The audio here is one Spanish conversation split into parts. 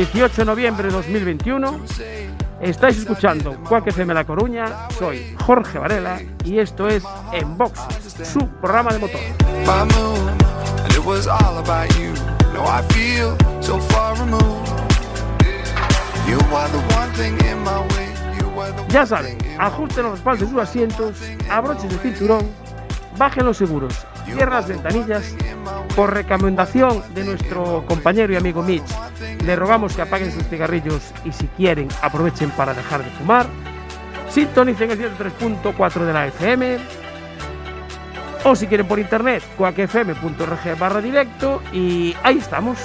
18 de noviembre de 2021. Estáis escuchando Cuac FM La Coruña. Soy Jorge Varela y esto es En Box, su programa de motor. Ya saben, ajusten los respaldos de sus asientos, abrochen el cinturón, bajen los seguros, cierren las ventanillas. Por recomendación de nuestro compañero y amigo Mitch, le rogamos que apaguen sus cigarrillos y si quieren aprovechen para dejar de fumar. Sintonicen el 103.4 de la FM o si quieren por internet, cuacfm.org barra directo y ahí estamos.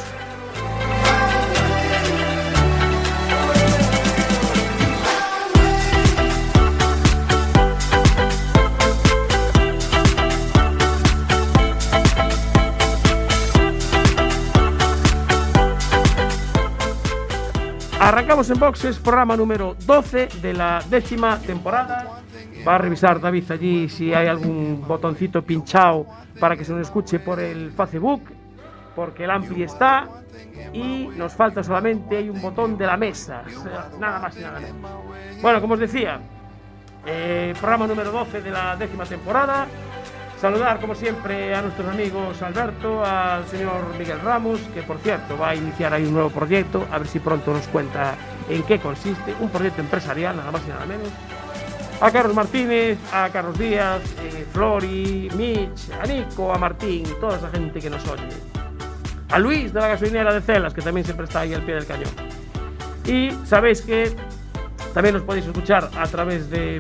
Arrancamos en boxes, programa número 12 de la décima temporada. Va a revisar David allí si hay algún botoncito pinchado para que se nos escuche por el Facebook, porque el ampli está y nos falta solamente un botón de la mesa, nada más y nada menos. Bueno, como os decía, eh, programa número 12 de la décima temporada. Saludar, como siempre, a nuestros amigos Alberto, al señor Miguel Ramos, que por cierto va a iniciar ahí un nuevo proyecto, a ver si pronto nos cuenta en qué consiste, un proyecto empresarial, nada más y nada menos. A Carlos Martínez, a Carlos Díaz, eh, Flori, Mitch, a Nico, a Martín, toda esa gente que nos oye. A Luis de la gasolinera de Celas, que también siempre está ahí al pie del cañón. Y sabéis que también nos podéis escuchar a través de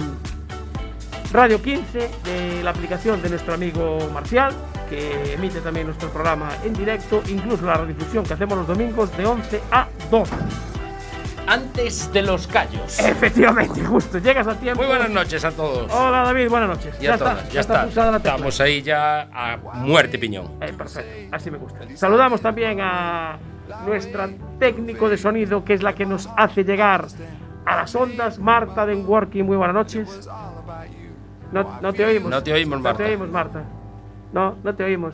Radio 15, de la aplicación de nuestro amigo Marcial, que emite también nuestro programa en directo, incluso la redifusión que hacemos los domingos de 11 a 12. Antes de los callos. Efectivamente, justo, llegas a tiempo. Muy buenas noches a todos. Hola David, buenas noches. Y a todas, ya está. pulsada la. Estamos ahí ya a muerte piñón. Eh, perfecto, así me gusta. Saludamos también a nuestra técnico de sonido, que es la que nos hace llegar a las ondas, Marta de Working. Muy buenas noches. No, no te oímos. No te oímos, No Marta. te oímos, Marta. No, no te oímos.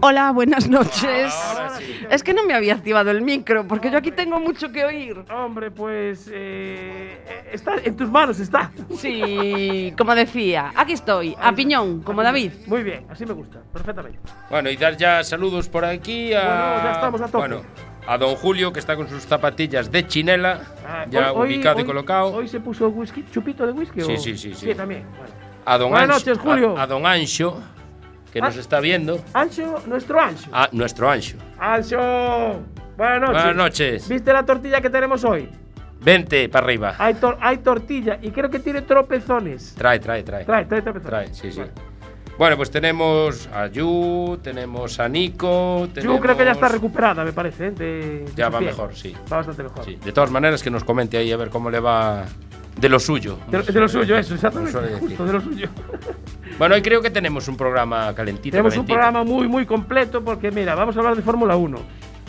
Hola, buenas noches. Ahora sí te Es que no me había activado el micro, porque yo aquí tengo mucho que oír. Hombre, pues eh, eh, está en tus manos, está. Sí, como decía, aquí estoy, a piñón, como David. Muy bien, así me gusta, perfectamente. Bueno, y dar ya saludos por aquí a. Bueno, ya estamos a tope. Bueno, a don Julio, que está con sus zapatillas de chinela, Ah, ya hoy- hoy- ubicado y hoy- colocado. Hoy se puso whisky, chupito de whisky. Sí, o- sí, sí, sí. Sí, también. Bueno. a don Buenas Ancho, noches, Julio. A, a don Ancho, que nos Ah. está viendo. Ancho, nuestro Ancho. A nuestro Ancho. Ancho, buenas noches. Buenas noches. ¿Viste la tortilla que tenemos hoy? Vente para arriba. Hay, tor- hay tortilla y creo que tiene tropezones. Trae, trae, trae. Trae, trae tropezones. Trae, sí, sí. Bueno, pues tenemos a Yu, tenemos a Nico. Yo creo que ya tenemos- está recuperada, me parece. ¿eh? De- de Ya va pie. mejor, sí. Va bastante mejor. Sí, de todas maneras que nos comente ahí a ver cómo le va de lo suyo. De, lo- de lo suyo, eso, exactamente. Justo de lo suyo. Bueno, hoy creo que tenemos un programa calentito. Tenemos un calentito. programa muy, muy completo porque, mira, vamos a hablar de Fórmula 1,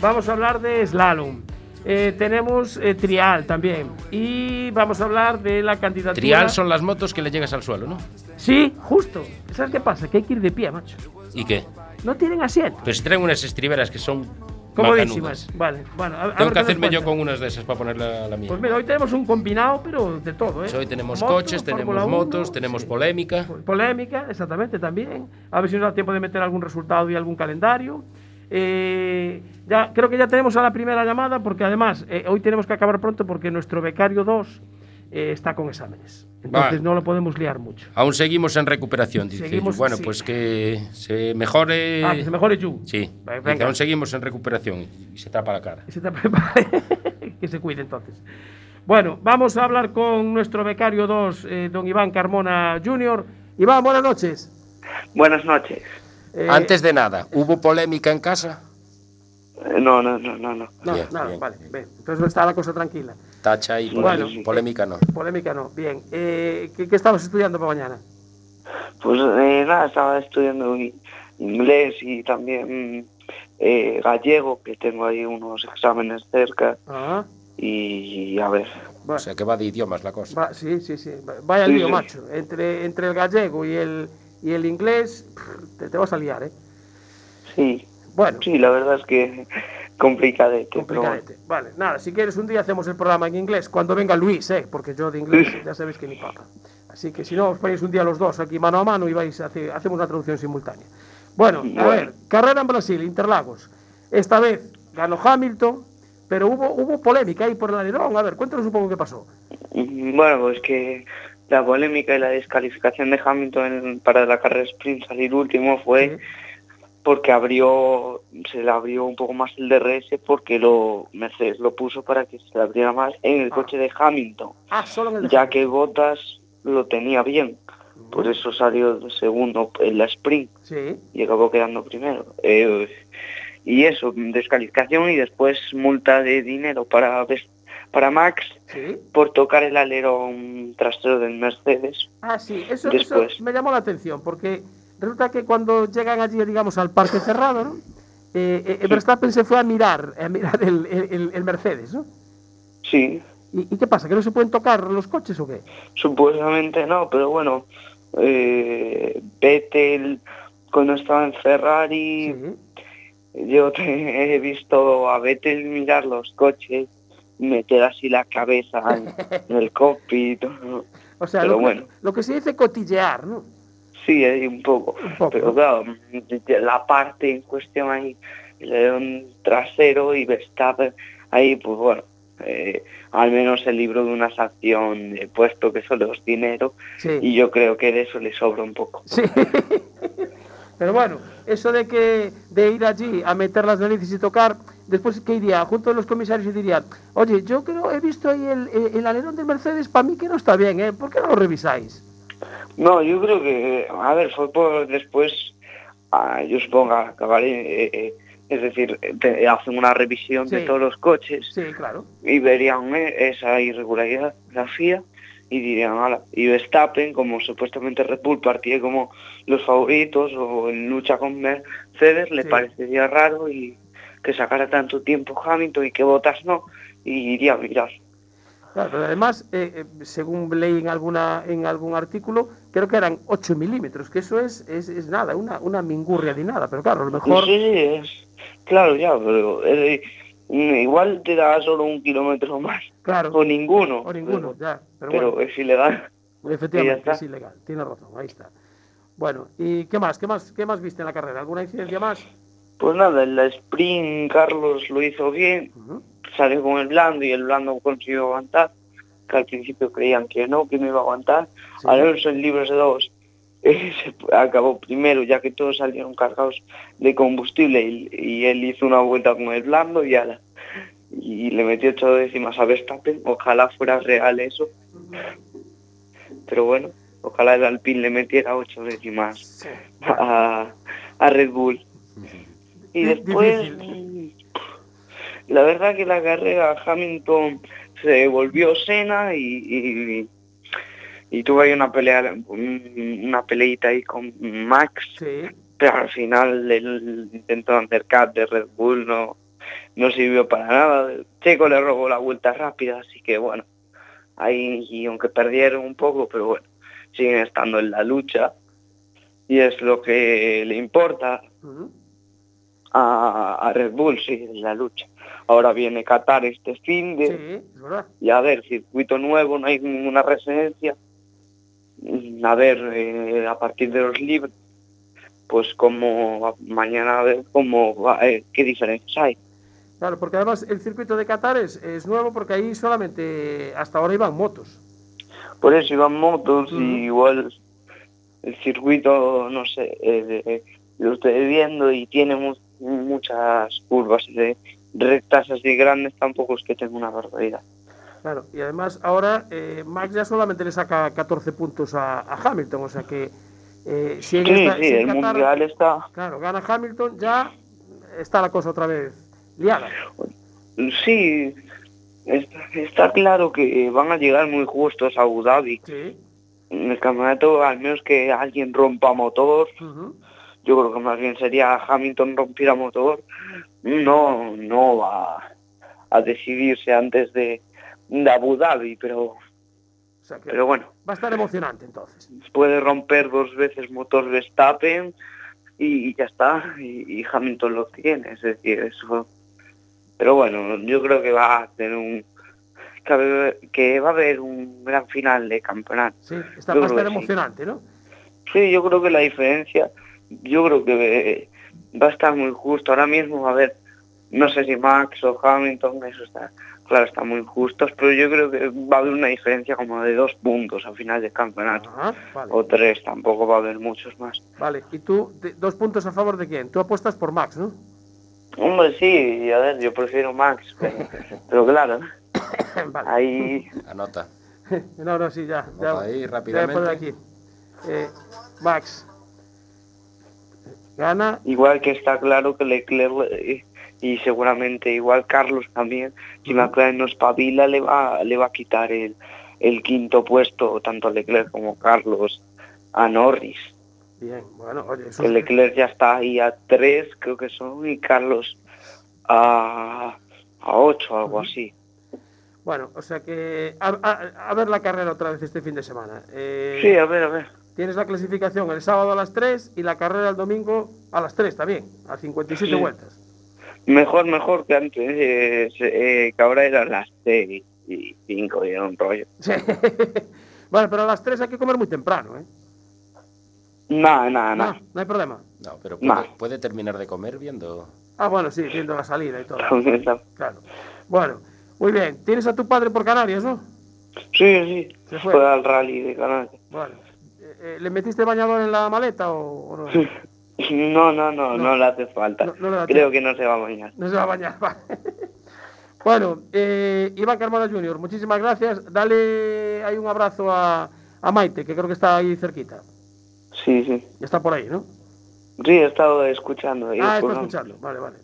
vamos a hablar de slalom, eh, tenemos eh, trial también y vamos a hablar de la candidatura. Trial son las motos que le llegas al suelo, ¿no? Sí, justo. ¿Sabes qué pasa? Que hay que ir de pie, macho. ¿Y qué? No tienen asiento. Pues traen unas estriberas que son Comodísimas. Vale, bueno. A, a Tengo ver que hacerme yo con unas de esas para ponerla a la mía. Pues mira, hoy tenemos un combinado, pero de todo, ¿eh? Pues hoy tenemos Moto, coches, tenemos motos, 1, tenemos sí. polémica. Polémica, exactamente, también. A ver si nos da tiempo de meter algún resultado y algún calendario. Eh, ya, creo que ya tenemos a la primera llamada, porque además eh, hoy tenemos que acabar pronto porque nuestro becario 2 eh, está con exámenes. Entonces no lo podemos liar mucho. Aún seguimos en recuperación, dice. Seguimos, bueno, sí. pues que se mejore. Ah, que se mejore Yu. Sí, aún seguimos en recuperación y se tapa la cara. Que se que cuide entonces. Bueno, vamos a hablar con nuestro becario 2, eh, don Iván Carmona Jr. Iván, buenas noches. Buenas noches. Eh, Antes de nada, ¿hubo polémica en casa? Eh, No, no, no, no, no. No, Bien, nada, bien. vale, bien. Entonces está la cosa tranquila. Tacha y Bueno. polémica no. Polémica no. Bien. Eh, ¿qué, qué estabas estudiando para mañana? Pues eh, nada, estaba estudiando inglés y también eh, gallego, que tengo ahí unos exámenes cerca Ah, y a ver. va- O sea que va de idiomas la cosa. va- sí, sí, sí. Va- Vaya Sí, lío, sí. macho. Entre, entre el gallego y el, y el inglés, te, te vas a liar, ¿eh? Sí, Bueno, sí, la verdad es que complicadete. pero complicadete. Vale, nada, si quieres un día hacemos el programa en inglés, cuando venga Luis, ¿eh? Porque yo de inglés ya sabéis que ni papa. Así que si no, os ponéis un día los dos aquí mano a mano y vais a hacer, hacemos una traducción simultánea. Bueno, a ver, carrera en Brasil, Interlagos. Esta vez ganó Hamilton, pero hubo, hubo polémica ahí por el alerón. A ver, cuéntanos un poco qué pasó. Bueno, pues que la polémica y la descalificación de Hamilton en- para la carrera sprint salir último fue porque abrió, se le abrió un poco más el DRS porque lo Mercedes lo puso para que se le abriera más en el Ah. coche de Hamilton, Ah, solo en el ya que Bottas lo tenía bien. Por eso salió de segundo en la sprint Sí, y acabó quedando primero. Eh, y eso, descalificación y después multa de dinero para, para Max sí. por tocar el alerón trasero del Mercedes. Ah, sí, eso, Después. eso me llamó la atención, porque resulta que cuando llegan allí, digamos, al parque cerrado, ¿no? Eh, eh, Verstappen se fue a mirar, a mirar el, el- el Mercedes, ¿no? Sí, ¿Y, y qué pasa? ¿Que no se pueden tocar los coches o qué? supuestamente no, pero bueno, eh, Vettel cuando estaba en Ferrari, Sí. yo te- he visto a Vettel mirar los coches, meter así la cabeza en, en el cockpit. O sea, Pero lo, que- bueno. lo que se dice cotillear, ¿no? Sí, ahí un poco. Un poco. Pero claro, la parte en cuestión ahí, el alerón trasero y Verstappen, ahí pues bueno, eh, al menos se libró de una sanción puesto que solo es dinero Sí. y yo creo que de eso le sobra un poco. Sí. Pero bueno, eso de que de ir allí a meter las narices y tocar, después que iría junto a los comisarios y dirían, oye, yo creo he visto ahí el, el, el alerón del Mercedes, para mí que no está bien, ¿eh? ¿Por qué no lo revisáis? No, yo creo que, a ver, fue por después, ah, yo supongo que acabar, eh, eh, es decir, te- hacen una revisión de todos los coches Sí, claro. y verían eh, esa irregularidad, la FIA, y dirían, ala, y Verstappen, como supuestamente Red Bull partía como los favoritos o en lucha con Mercedes, le Sí. parecería raro y que sacara tanto tiempo Hamilton y que Bottas no, y iría a mirar. Claro, pero además, eh, eh, según leí en, alguna, en algún artículo, creo que eran 8 milímetros, que eso es, es, es nada, una, una mingurria de nada, pero claro, a lo mejor... Sí, sí, es, claro, ya, pero eh, mm, igual te da solo un kilómetro más, Claro, o ninguno. o ninguno, pero, ya, pero, pero bueno, es ilegal. efectivamente, es ilegal, tiene razón, ahí está. Bueno, ¿y qué más? ¿Qué más, qué más viste en la carrera? ¿Alguna incidencia más? Pues nada, en la sprint Carlos lo hizo bien, salió con el blando y el blando consiguió aguantar, que al principio creían que no, que no iba a aguantar. Sí. Alonso en libres de dos eh, se acabó primero, ya que todos salieron cargados de combustible y, y él hizo una vuelta con el blando y, ala, y le metió ocho décimas a Verstappen. Ojalá fuera real eso, pero bueno, ojalá el Alpine le metiera ocho décimas Sí. a, a Red Bull. Y después, difícil. la verdad que la carrera Hamilton se volvió Senna y, y, y tuvo ahí una pelea, un- una peleita ahí con Max, Sí. pero al final el intento de undercut de Red Bull no, no sirvió para nada. Checo le robó la vuelta rápida, así que bueno, ahí y aunque perdieron un poco, pero bueno, siguen estando en la lucha y es lo que le importa. A, a Red Bull, sí, en la lucha. Ahora viene Qatar este fin de... Sí, verdad. Y a ver, circuito nuevo, no hay ninguna residencia. Mm, A ver, eh, a partir de los libres, pues como mañana a ver cómo va, eh, qué diferencias hay. Claro, porque además el circuito de Qatar es, es nuevo porque ahí solamente hasta ahora iban motos. Por eso iban motos y igual el circuito, no sé, eh, lo estoy viendo y tiene muchas curvas de rectas así grandes, tampoco es que tenga una barbaridad. Claro, y además ahora eh, Max ya solamente le saca 14 puntos a, a Hamilton, o sea que eh, si en Sí, esta- sí, si en el Qatar, mundial está... claro, gana Hamilton, ya está la cosa otra vez liada. Sí, está, está claro que van a llegar muy justos a Abu Dhabi. Sí. En el campeonato, al menos que alguien rompa motor. Yo creo que más bien sería Hamilton rompiera motor, no, no va a decidirse antes de, de Abu Dhabi, pero, O sea que pero bueno, va a estar emocionante entonces. puede romper dos veces motor Verstappen y, y ya está, y, y Hamilton lo tiene, es decir, eso. Pero bueno, yo creo que va a tener un que va a haber- un gran final de campeonato. Sí, está, va a estar sí. emocionante, ¿no? Sí, yo creo que la diferencia, yo creo que eh, va a estar muy justo. Ahora mismo, a ver, no sé si Max o Hamilton, eso está, claro, están muy justos, pero yo creo que va a haber una diferencia como de dos puntos al final del campeonato. Ajá, vale. O tres, tampoco va a haber muchos más. Vale, y tú, de- dos puntos a favor de quién? Tú apuestas por Max, ¿no? Hombre, sí, a ver, yo prefiero Max, pero, pero claro, vale. ahí Anota. No, ahora sí, ya. ya ahí rápidamente. aquí. Eh, Max. Gana. igual que está claro que Leclerc y seguramente igual Carlos también, si McLaren no espabila le va, le va a quitar el, el quinto puesto tanto a Leclerc como Carlos a Norris. Bien, bueno, oye, eso Que es- Leclerc ya está ahí a tres, creo que son, y Carlos a, a ocho, algo así. Bueno, o sea que. A, a- a ver la carrera otra vez este fin de semana. Eh, Sí, a ver, a ver. Tienes la clasificación el sábado a las 3 y la carrera el domingo a las 3 también, a 57 Sí. vueltas. Mejor, mejor que antes, eh, se- eh, que ahora eran las seis y cinco y era un rollo. Sí. bueno, pero a las 3 hay que comer muy temprano, ¿eh? Nada, nada, nada. No, no hay problema. No, pero puede, puede terminar de comer viendo. Ah, bueno, sí, viendo la salida y todo. sí, Claro. Bueno, muy bien. Tienes a tu padre por Canarias, ¿no? sí. Se fue. Fue al rally de Canarias. Bueno. Eh, ¿Le metiste bañador en la maleta o, o no? No, no, no, no, le hace falta. No- no Creo que no se va a bañar. No se va a bañar. vale. bueno, eh, Iván Carmona Jr., muchísimas gracias. Dale ahí un abrazo a, a Maite, que creo que está ahí cerquita. Sí, sí. Está por ahí, ¿no? Sí, he estado escuchando. ahí Ah, está escuchando. Vale, vale.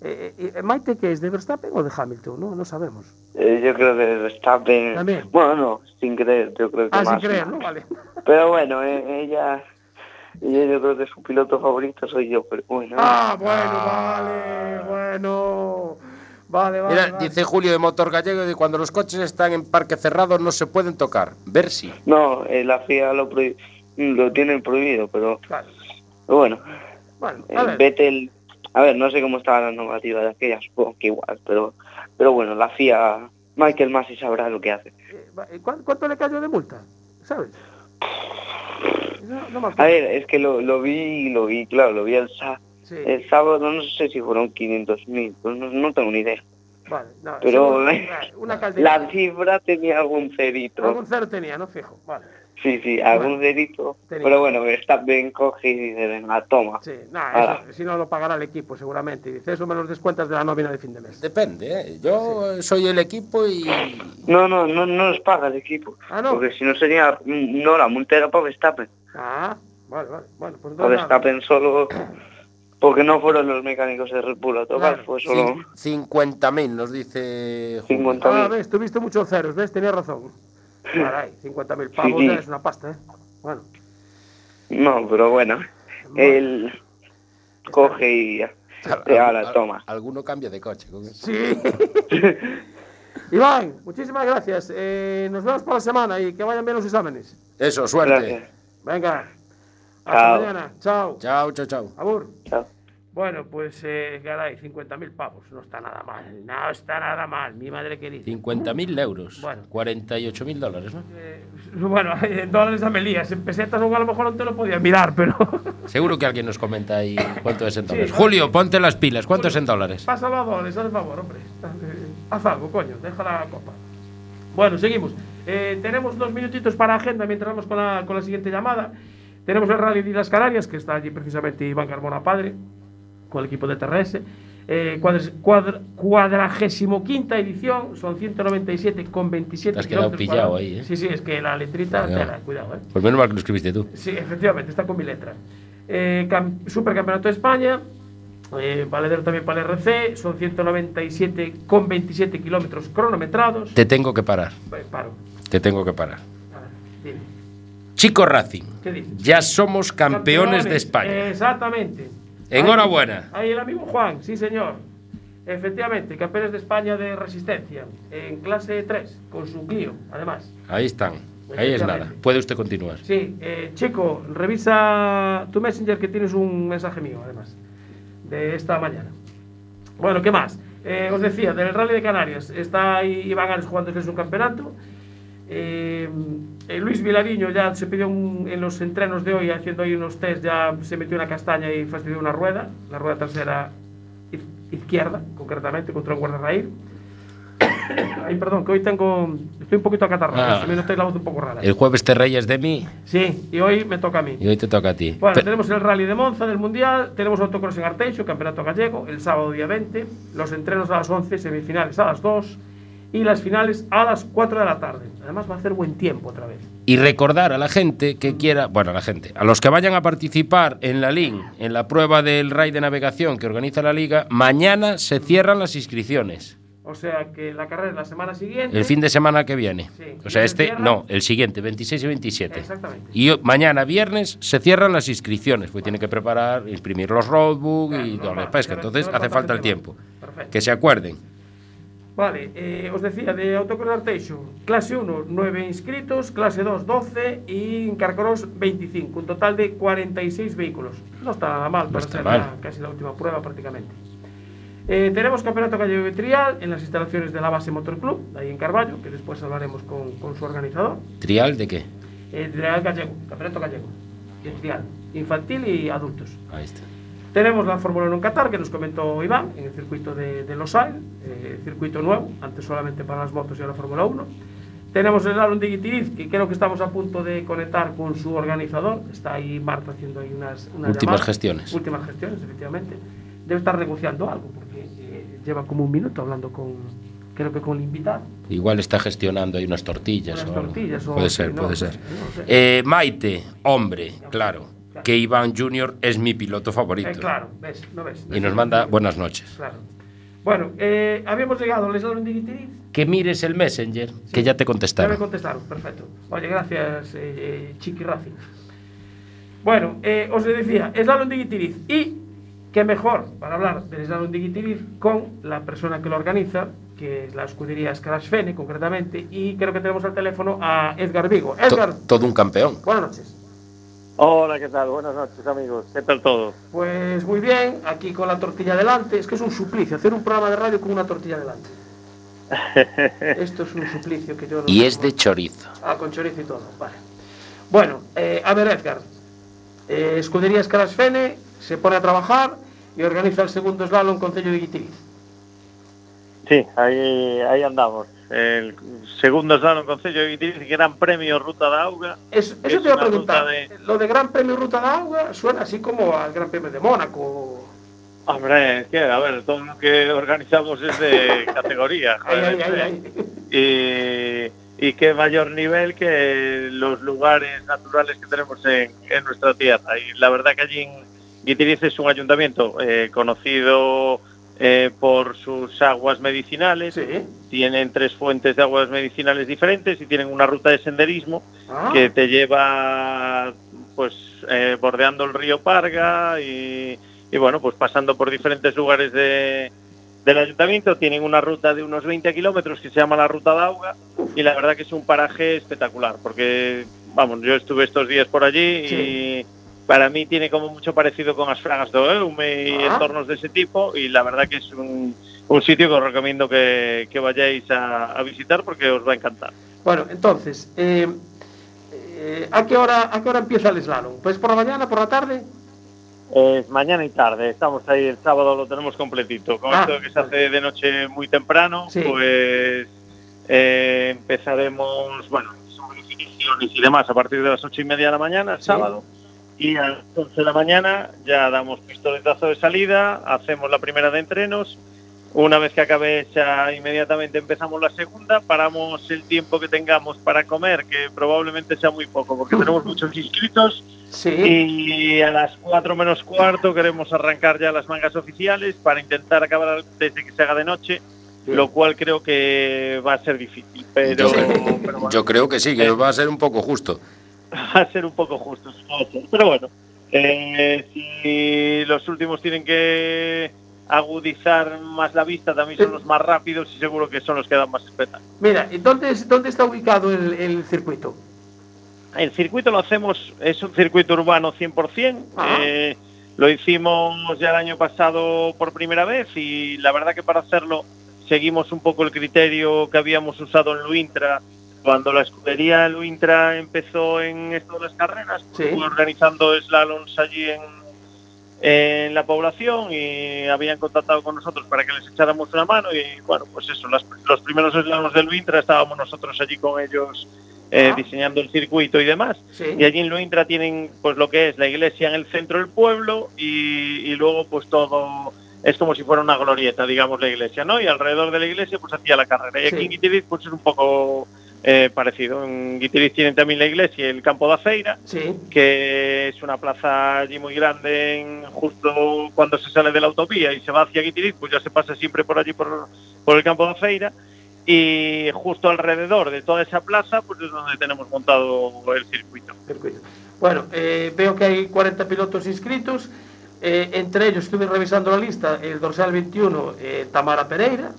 Eh, eh, Maite, ¿qué es? ¿De Verstappen o de Hamilton? No, no sabemos. Eh, yo creo que Verstappen... También. Bueno, no, sin creer, yo creo que Ah, sin creer, ¿no? Vale. Pero bueno, eh, ella... Ella yo creo que su piloto favorito soy yo, pero bueno. Ah, bueno, vale, bueno. Vale, vale. Mira, vale. dice Julio de Motor Gallego que cuando los coches están en parque cerrado no se pueden tocar. Ver si. No, eh, la FIA lo, lo tiene prohibido, pero, Claro. bueno, Bueno, eh, a ver. Vettel... A ver, no sé cómo estaba la normativa de aquella, supongo que igual, pero, pero bueno, la FIA... Michael Masi sabrá lo que hace. Eh, va- eh, ¿cuán- ¿Cuánto le cayó de multa? ¿Sabes? No, no me A ver, es que lo, lo vi, lo vi, claro, lo vi el, Sí, el sábado, no sé si fueron 500 mil, pues no, no tengo ni idea. vale. No, pero- una calderilla. La cifra tenía algún cerito. Algún cero tenía, ¿no? Fijo. Vale. Sí, sí, algún tenía. Pero bueno, Verstappen coge y dice, venga, toma. Sí, nada, si no lo pagará el equipo seguramente. Y dice, eso me los descuentas de la nómina de fin de mes. Depende, ¿eh? Yo soy el equipo y. No, no, no, no los paga el equipo. Ah, ¿no? Porque si no sería, no, la multa era para Verstappen. Ah, vale, vale. Bueno, pues nada. Verstappen solo, porque no fueron los mecánicos de Red Bull a tocar, Claro. fue solo... Cin- 50.000 nos dice. Julio. 50. Ah, ves, tuviste muchos ceros, ¿ves? Tenías razón. Caray, 50.000 pavos Sí, sí. ya es una pasta, ¿eh? Bueno, No, pero bueno, él coge y Y ahora toma. Alguno cambia de coche con eso. sí. Iván, muchísimas gracias. Eh, nos vemos por la semana y que vayan bien los exámenes. Eso, suerte. Gracias. Venga. Hasta Chao. mañana. Chao. Chao, chao, chao. Abur. Chao. Bueno, pues, eh, caray, 50.000 pavos. No está nada mal. No está nada mal, mi madre querida. 50.000 euros. Bueno. 48.000 dólares, ¿no? Eh, bueno, en dólares a Melías. En pesetas a lo mejor no te lo podía mirar, pero... Seguro que alguien nos comenta ahí cuánto es en dólares. Julio, ponte las pilas. ¿Cuánto es en dólares? Pásalo a dólares, haz el favor, hombre. Eh, Haz algo, coño. Deja la copa. Bueno, seguimos. Eh, tenemos dos minutitos para agenda mientras vamos con la, con la siguiente llamada. Tenemos el Rally de las Canarias, que está allí precisamente Iván Carmona Padre, con el equipo de TRS. Eh, cuadres- cuadr- cuadragésimo quinta edición, son 197 con 27 Te has quedado pillado cuadrados. ahí, ¿eh? Sí, sí, es que la letrita, Cuidado. tela, cuidado, eh. Pues menos mal que lo escribiste tú. Sí, efectivamente, está con mi letra. Eh, cam- Supercampeonato de España, eh, valedero también para el RC, son 197 con 27 kilómetros cronometrados. Te tengo que parar. Paro. Te tengo que parar. Dime. Chico Racing. ¿Qué dices? Ya somos campeones de España. Exactamente. Enhorabuena. Ahí, ahí el amigo Juan, sí señor. Efectivamente, campeones de España de resistencia, en clase 3, con su Clio, además. Ahí están. Ahí es nada. Puede usted continuar. Sí, eh, chico, revisa tu Messenger que tienes un mensaje mío, además, de esta mañana. Bueno, ¿qué más? Eh, os decía, del Rally de Canarias, está ahí Iván Ares jugándose su campeonato. Eh, eh, Luis Vilariño ya se pidió un- en los entrenos de hoy, haciendo ahí unos test, ya se metió una castaña y fastidió una rueda, la rueda trasera iz- izquierda, concretamente, contra un guardarraíl. Ay, perdón, que hoy tengo. Estoy un poquito acatarrado, Ah. me nota la voz un poco rara. El jueves te reyes de mí Sí, y hoy me toca a mí. y hoy te toca a ti. Bueno, Pe- tenemos el Rally de Monza del Mundial, tenemos autocross en Arteixo, Campeonato Gallego, el sábado día 20, los entrenos a las 11, semifinales a las 2 y las finales a las 4 de la tarde. Además va a hacer buen tiempo otra vez. Y recordar a la gente que quiera, bueno, a la gente, a los que vayan a participar en la LIN, en la prueba del RAI de navegación que organiza la Liga, mañana se cierran las inscripciones. O sea que la carrera es la semana siguiente. El fin de semana que viene. Sí. O sea, ¿Y se este, no, el siguiente, 26 y 27. Exactamente. Y mañana, viernes, se cierran las inscripciones, pues tiene que preparar, imprimir los roadbook Claro, y toda la pesca. Entonces hace falta el tiempo. Perfecto. Que se acuerden. Vale, eh, os decía, de Autocross Arteixo, clase 1, 9 inscritos, clase 2, 12 y en Carcross 25, un total de 46 vehículos. No está nada mal para está mal. casi la última prueba prácticamente. Eh, tenemos Campeonato Gallego de Trial en las instalaciones de la base Motor Club, ahí en Carballo, que después hablaremos con, con su organizador. ¿Trial de qué? Eh, Trial Gallego, Campeonato Gallego, de Trial, infantil y adultos. Ahí está. Tenemos la Fórmula 1 en Qatar, que nos comentó Iván, en el circuito de, de Losail, eh, circuito nuevo, antes solamente para las motos y ahora Fórmula 1. Tenemos el Slalom de Guitiriz, que creo que estamos a punto de conectar con su organizador. Está ahí Marta haciendo ahí unas, unas Últimas llamadas. gestiones. Últimas gestiones, efectivamente. Debe estar negociando algo, porque eh, lleva como un minuto hablando con, creo que con el invitado. Igual está gestionando ahí unas tortillas. Unas o tortillas o- puede ser, no puede ser. no sé. Eh, Maite, hombre, claro. Que Iván Junior es mi piloto favorito. Eh, claro, ves, no ves. Y nos manda buenas noches. Claro. Bueno, eh, habíamos llegado Slalom de Guitiriz. Que mires el Messenger, que ya te Ya me contestaron. contestaron, perfecto. Oye, gracias, eh, eh, Chiqui Racing. Bueno, eh, os decía, Slalom de Guitiriz. Y qué mejor para hablar del Slalom de Guitiriz con la persona que lo organiza, que es la escudería Scratch Fene, concretamente. Y creo que tenemos al teléfono a Edgar Vigo. To- Edgar, todo un campeón. buenas noches. Hola, ¿qué tal? Buenas noches, amigos. ¿Qué tal todo? Pues muy bien, aquí con la tortilla delante. Es que es un suplicio hacer un programa de radio con una tortilla delante. Esto es un suplicio que yo no Y es de chorizo. Ah, con chorizo y todo, vale. Bueno, eh, a ver, Edgar. Eh, Escudería Escalas Fene se pone a trabajar y organiza el segundo slalom Concello de Guitiriz. Sí, ahí, ahí andamos. El segundo slalom Concello de Guitiriz, Gran Premio Ruta da Auga. Es- eso Es te iba a preguntar. de- Lo de Gran Premio Ruta de Agua suena así como al Gran Premio de Mónaco. Hombre, es que, a ver, todo lo que organizamos es de categoría. Ay, joder, ay, ay, ay. Y, y qué mayor nivel que los lugares naturales que tenemos en, en nuestra tierra. Y la verdad que allí en Guitiriz es un ayuntamiento eh, conocido eh, por sus aguas medicinales. Sí. Tienen tres fuentes de aguas medicinales diferentes y tienen una ruta de senderismo Ah, que te lleva pues eh, bordeando el río Parga y, y, bueno pues pasando por diferentes lugares de, del ayuntamiento tienen una ruta de unos 20 kilómetros que se llama la ruta de Auga y la verdad que es un paraje espectacular porque vamos yo estuve estos días por allí y, para mí tiene como mucho parecido con las Fragas do Eume y Ah. entornos de ese tipo y la verdad que es un, un sitio que os recomiendo que, que vayáis a, a visitar porque os va a encantar. Bueno, entonces, eh, eh, ¿a, qué hora, ¿a qué hora empieza el slalom? ¿Pues por la mañana, por la tarde? Mañana y tarde, estamos ahí el sábado, lo tenemos completito. Con Ah, esto de que se hace de noche muy temprano, Sí. pues eh, empezaremos, bueno, son definiciones y demás a partir de las ocho y media de la mañana, el Sí. sábado. Y a las 11 de la mañana ya damos pistoletazo de salida, hacemos la primera de entrenos. Una vez que acabe esa, inmediatamente empezamos la segunda, paramos el tiempo que tengamos para comer, que probablemente sea muy poco, porque tenemos muchos inscritos. Sí. Y a las 4 menos cuarto queremos arrancar ya las mangas oficiales para intentar acabar antes de que se haga de noche, lo cual creo que va a ser difícil. Pero, Yo, pero bueno, yo creo que sí, que va a ser un poco justo. Va a ser un poco justo. sí, va a ser. Pero bueno, eh, si los últimos tienen que agudizar más la vista, también son los más rápidos y seguro que son los que dan más espectáculo. Mira, ¿y dónde, es- dónde está ubicado el, el circuito? El circuito lo hacemos, es un circuito urbano 100%. Ajá. eh, lo hicimos ya el año pasado por primera vez y la verdad que para hacerlo seguimos un poco el criterio que habíamos usado en Luintra. Cuando la escudería Luintra empezó en esto de las carreras, pues Sí. fue organizando slaloms allí en, en la población y habían contactado con nosotros para que les echáramos una mano y bueno, pues eso, las- los primeros slaloms del Luintra estábamos nosotros allí con ellos eh, Ah. diseñando el circuito y demás. Sí. Y allí en Luintra tienen pues lo que es la iglesia en el centro del pueblo y, y luego pues todo es como si fuera una glorieta, digamos, la iglesia, ¿no? Y alrededor de la iglesia pues hacía la carrera. Y Sí. aquí en Guitiriz pues es un poco eh, parecido. En Guitiriz tienen también la iglesia y el campo de Sí. que es una plaza allí muy grande en- justo cuando se sale de la autovía y se va hacia Guitiriz, pues ya se pasa siempre por allí por, por el campo de Feira y justo alrededor de toda esa plaza pues es donde tenemos montado el circuito. circuito. Bueno, eh, veo que hay 40 pilotos inscritos. eh, entre ellos estuve revisando la lista, el dorsal 21, eh, Tamara Pereira,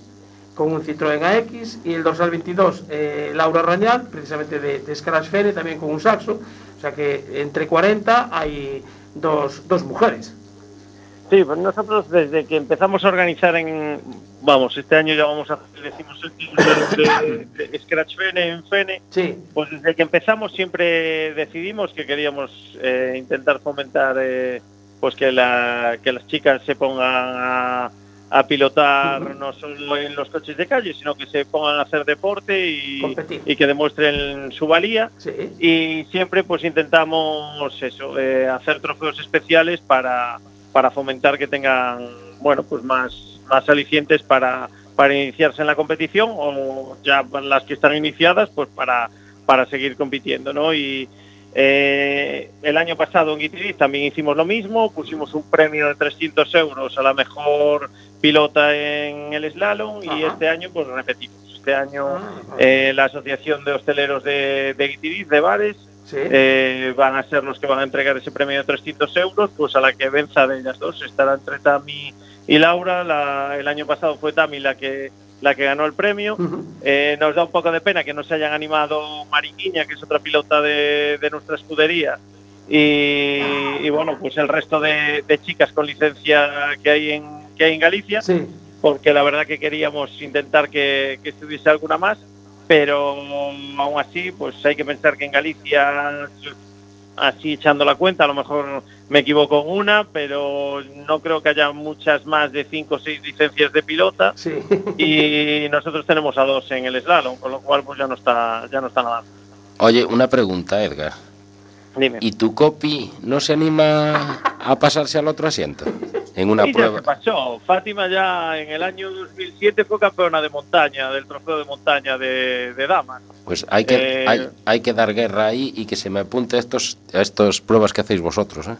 con un Citroën AX, y el dorsal 22, eh, Laura Rañal, precisamente de, de Scratch Fene, también con un saxo. O sea que entre 40 hay dos, dos mujeres. Sí, pues nosotros desde que empezamos a organizar en, vamos, este año ya vamos a hacer, decimos de Scratch Fene en Fene, Sí, pues desde que empezamos siempre decidimos que queríamos eh, intentar fomentar eh, pues que, la, que las chicas se pongan a, a pilotar no solo en los coches de calle, sino que se pongan a hacer deporte y, y que demuestren su valía. Sí. y siempre pues intentamos eso eh, hacer trofeos especiales para, para fomentar que tengan bueno pues más más alicientes para para iniciarse en la competición o ya las que están iniciadas pues para para seguir compitiendo no y eh, el año pasado en Guitiriz también hicimos lo mismo pusimos un premio de 300 euros a la mejor pilota en el slalom y este año pues repetimos este año Ah, eh, la Asociación de Hosteleros de, de Guitiriz, de bares, sí. eh, van a ser los que van a entregar ese premio de 300 euros, pues a la que venza de ellas dos. Estará entre Tami y Laura. La- el año pasado fue Tami la que, la que ganó el premio. Eh, nos da un poco de pena que no se hayan animado Mariquiña, que es otra pilota de, de nuestra escudería. Y, y bueno, pues el resto de, de chicas con licencia que hay en, que hay en Galicia Sí. porque la verdad que queríamos intentar que, que estuviese alguna más, pero aún así, pues hay que pensar que en Galicia, así echando la cuenta, a lo mejor me equivoco en una, pero no creo que haya muchas más de cinco o seis licencias de pilota Sí. y nosotros tenemos a dos en el slalom, con lo cual pues ya no está, ya no está nada. Oye, una pregunta, Edgar. Dime. ¿Y tu copy no se anima a pasarse al otro asiento? En una Y ya se prueba. pasó. Fátima ya en el año 2007 fue campeona de montaña, del trofeo de montaña de, de damas. Pues hay que, Eh, hay, hay que dar guerra ahí y que se me apunte a estos, a estas pruebas que hacéis vosotros. ¿eh?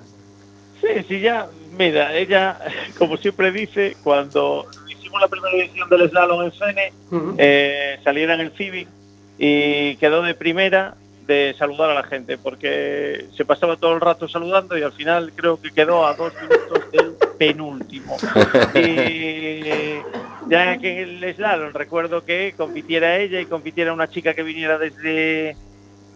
Sí, sí, ya, mira, ella, como siempre dice, cuando hicimos la primera edición del slalom en Fene, Ujú. eh, saliera en el Civic y quedó de primera de saludar a la gente, porque se pasaba todo el rato saludando y al final creo que quedó a dos minutos del penúltimo. Y ya que en el slalom recuerdo que compitiera ella y compitiera una chica que viniera desde,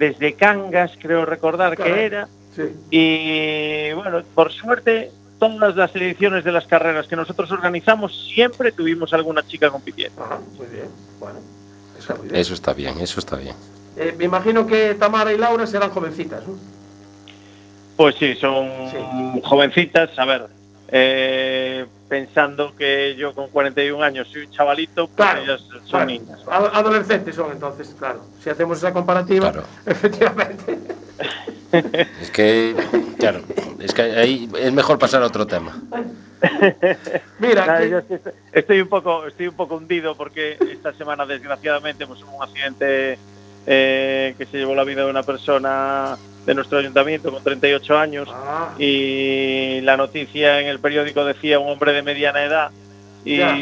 desde Cangas, creo recordar que era, Sí. Y bueno, por suerte, todas las ediciones de las carreras que nosotros organizamos siempre tuvimos alguna chica compitiendo. Ajá, muy bien. Bueno, está muy bien. Eso está bien, eso está bien. Eh, me imagino que Tamara y Laura serán jovencitas, ¿no? Pues sí, son Sí. jovencitas. A ver, eh, pensando que yo con 41 años soy un chavalito, pues Claro, ellas son claro. niñas. Ad- Adolescentes son entonces, claro. Si hacemos esa comparativa, Claro. efectivamente. Es que, claro, es que ahí es mejor pasar a otro tema. Mira, Nada, que- yo estoy, estoy un poco estoy un poco hundido porque esta semana desgraciadamente hemos hubo un accidente eh, que se llevó la vida de una persona de nuestro ayuntamiento con 38 años Ah, y la noticia en el periódico decía un hombre de mediana edad y Ya,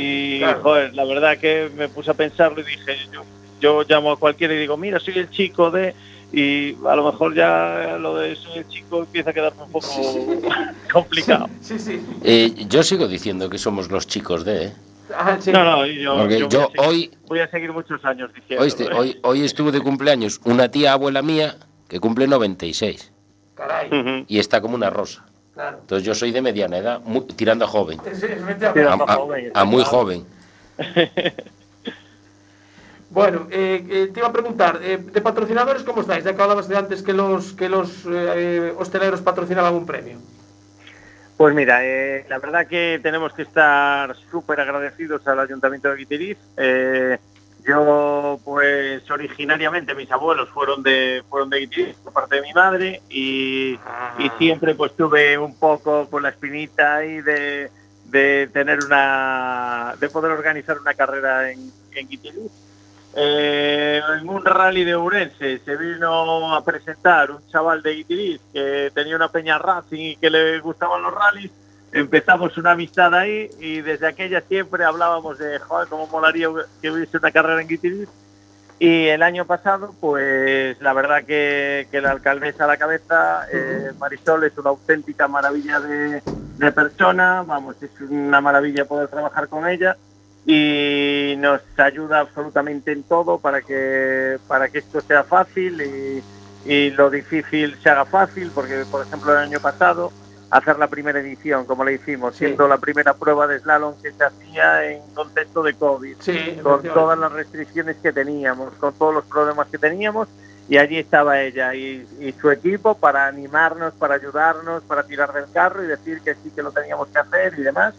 claro. joder, la verdad que me puse a pensarlo y dije yo, yo llamo a cualquiera y digo mira soy el chico de y a lo mejor ya lo de soy el chico empieza a quedarme un poco complicado. sí, sí. Eh, yo sigo diciendo que somos los chicos de, ¿eh? Ah, sí. No, no, yo, Porque yo voy yo a seguir- hoy- voy a seguir muchos años diciendo. Oíste, hoy, hoy estuvo de cumpleaños una tía abuela mía que cumple 96 Caray, Ujú. y está como una rosa. claro. Entonces yo soy de mediana edad, muy- tirando a joven, Sí, a, Tirando a- joven, a muy joven. Bueno, eh, eh, te iba a preguntar, eh, de patrocinadores, ¿cómo estáis? Ya que hablabas de antes que los, que los eh, hosteleros patrocinaban un premio. Pues mira, eh, la verdad que tenemos que estar súper agradecidos al Ayuntamiento de Guitiriz. Eh, yo, pues originariamente mis abuelos fueron de fueron de Guitiriz por parte de mi madre y, y siempre pues tuve un poco con la espinita ahí de, de tener una de poder organizar una carrera en, en Guitiriz. Eh, en un rally de Ourense se vino a presentar un chaval de Guitiriz que tenía una peña Racing y que le gustaban los rallies. Empezamos una amistad ahí y desde aquella siempre hablábamos de, joder, cómo molaría que hubiese una carrera en Guitiriz. Y el año pasado, pues la verdad que, que la alcaldesa a la cabeza, eh, Marisol, es una auténtica maravilla de, de persona, vamos, es una maravilla poder trabajar con ella y nos ayuda absolutamente en todo para que para que esto sea fácil y, y lo difícil se haga fácil porque por ejemplo el año pasado hacer la primera edición como la hicimos Sí. siendo la primera prueba de slalom que se hacía en contexto de covid Sí, con todas las restricciones que teníamos, con todos los problemas que teníamos, y allí estaba ella y, y su equipo para animarnos, para ayudarnos, para tirar del carro y decir que sí que lo teníamos que hacer y demás.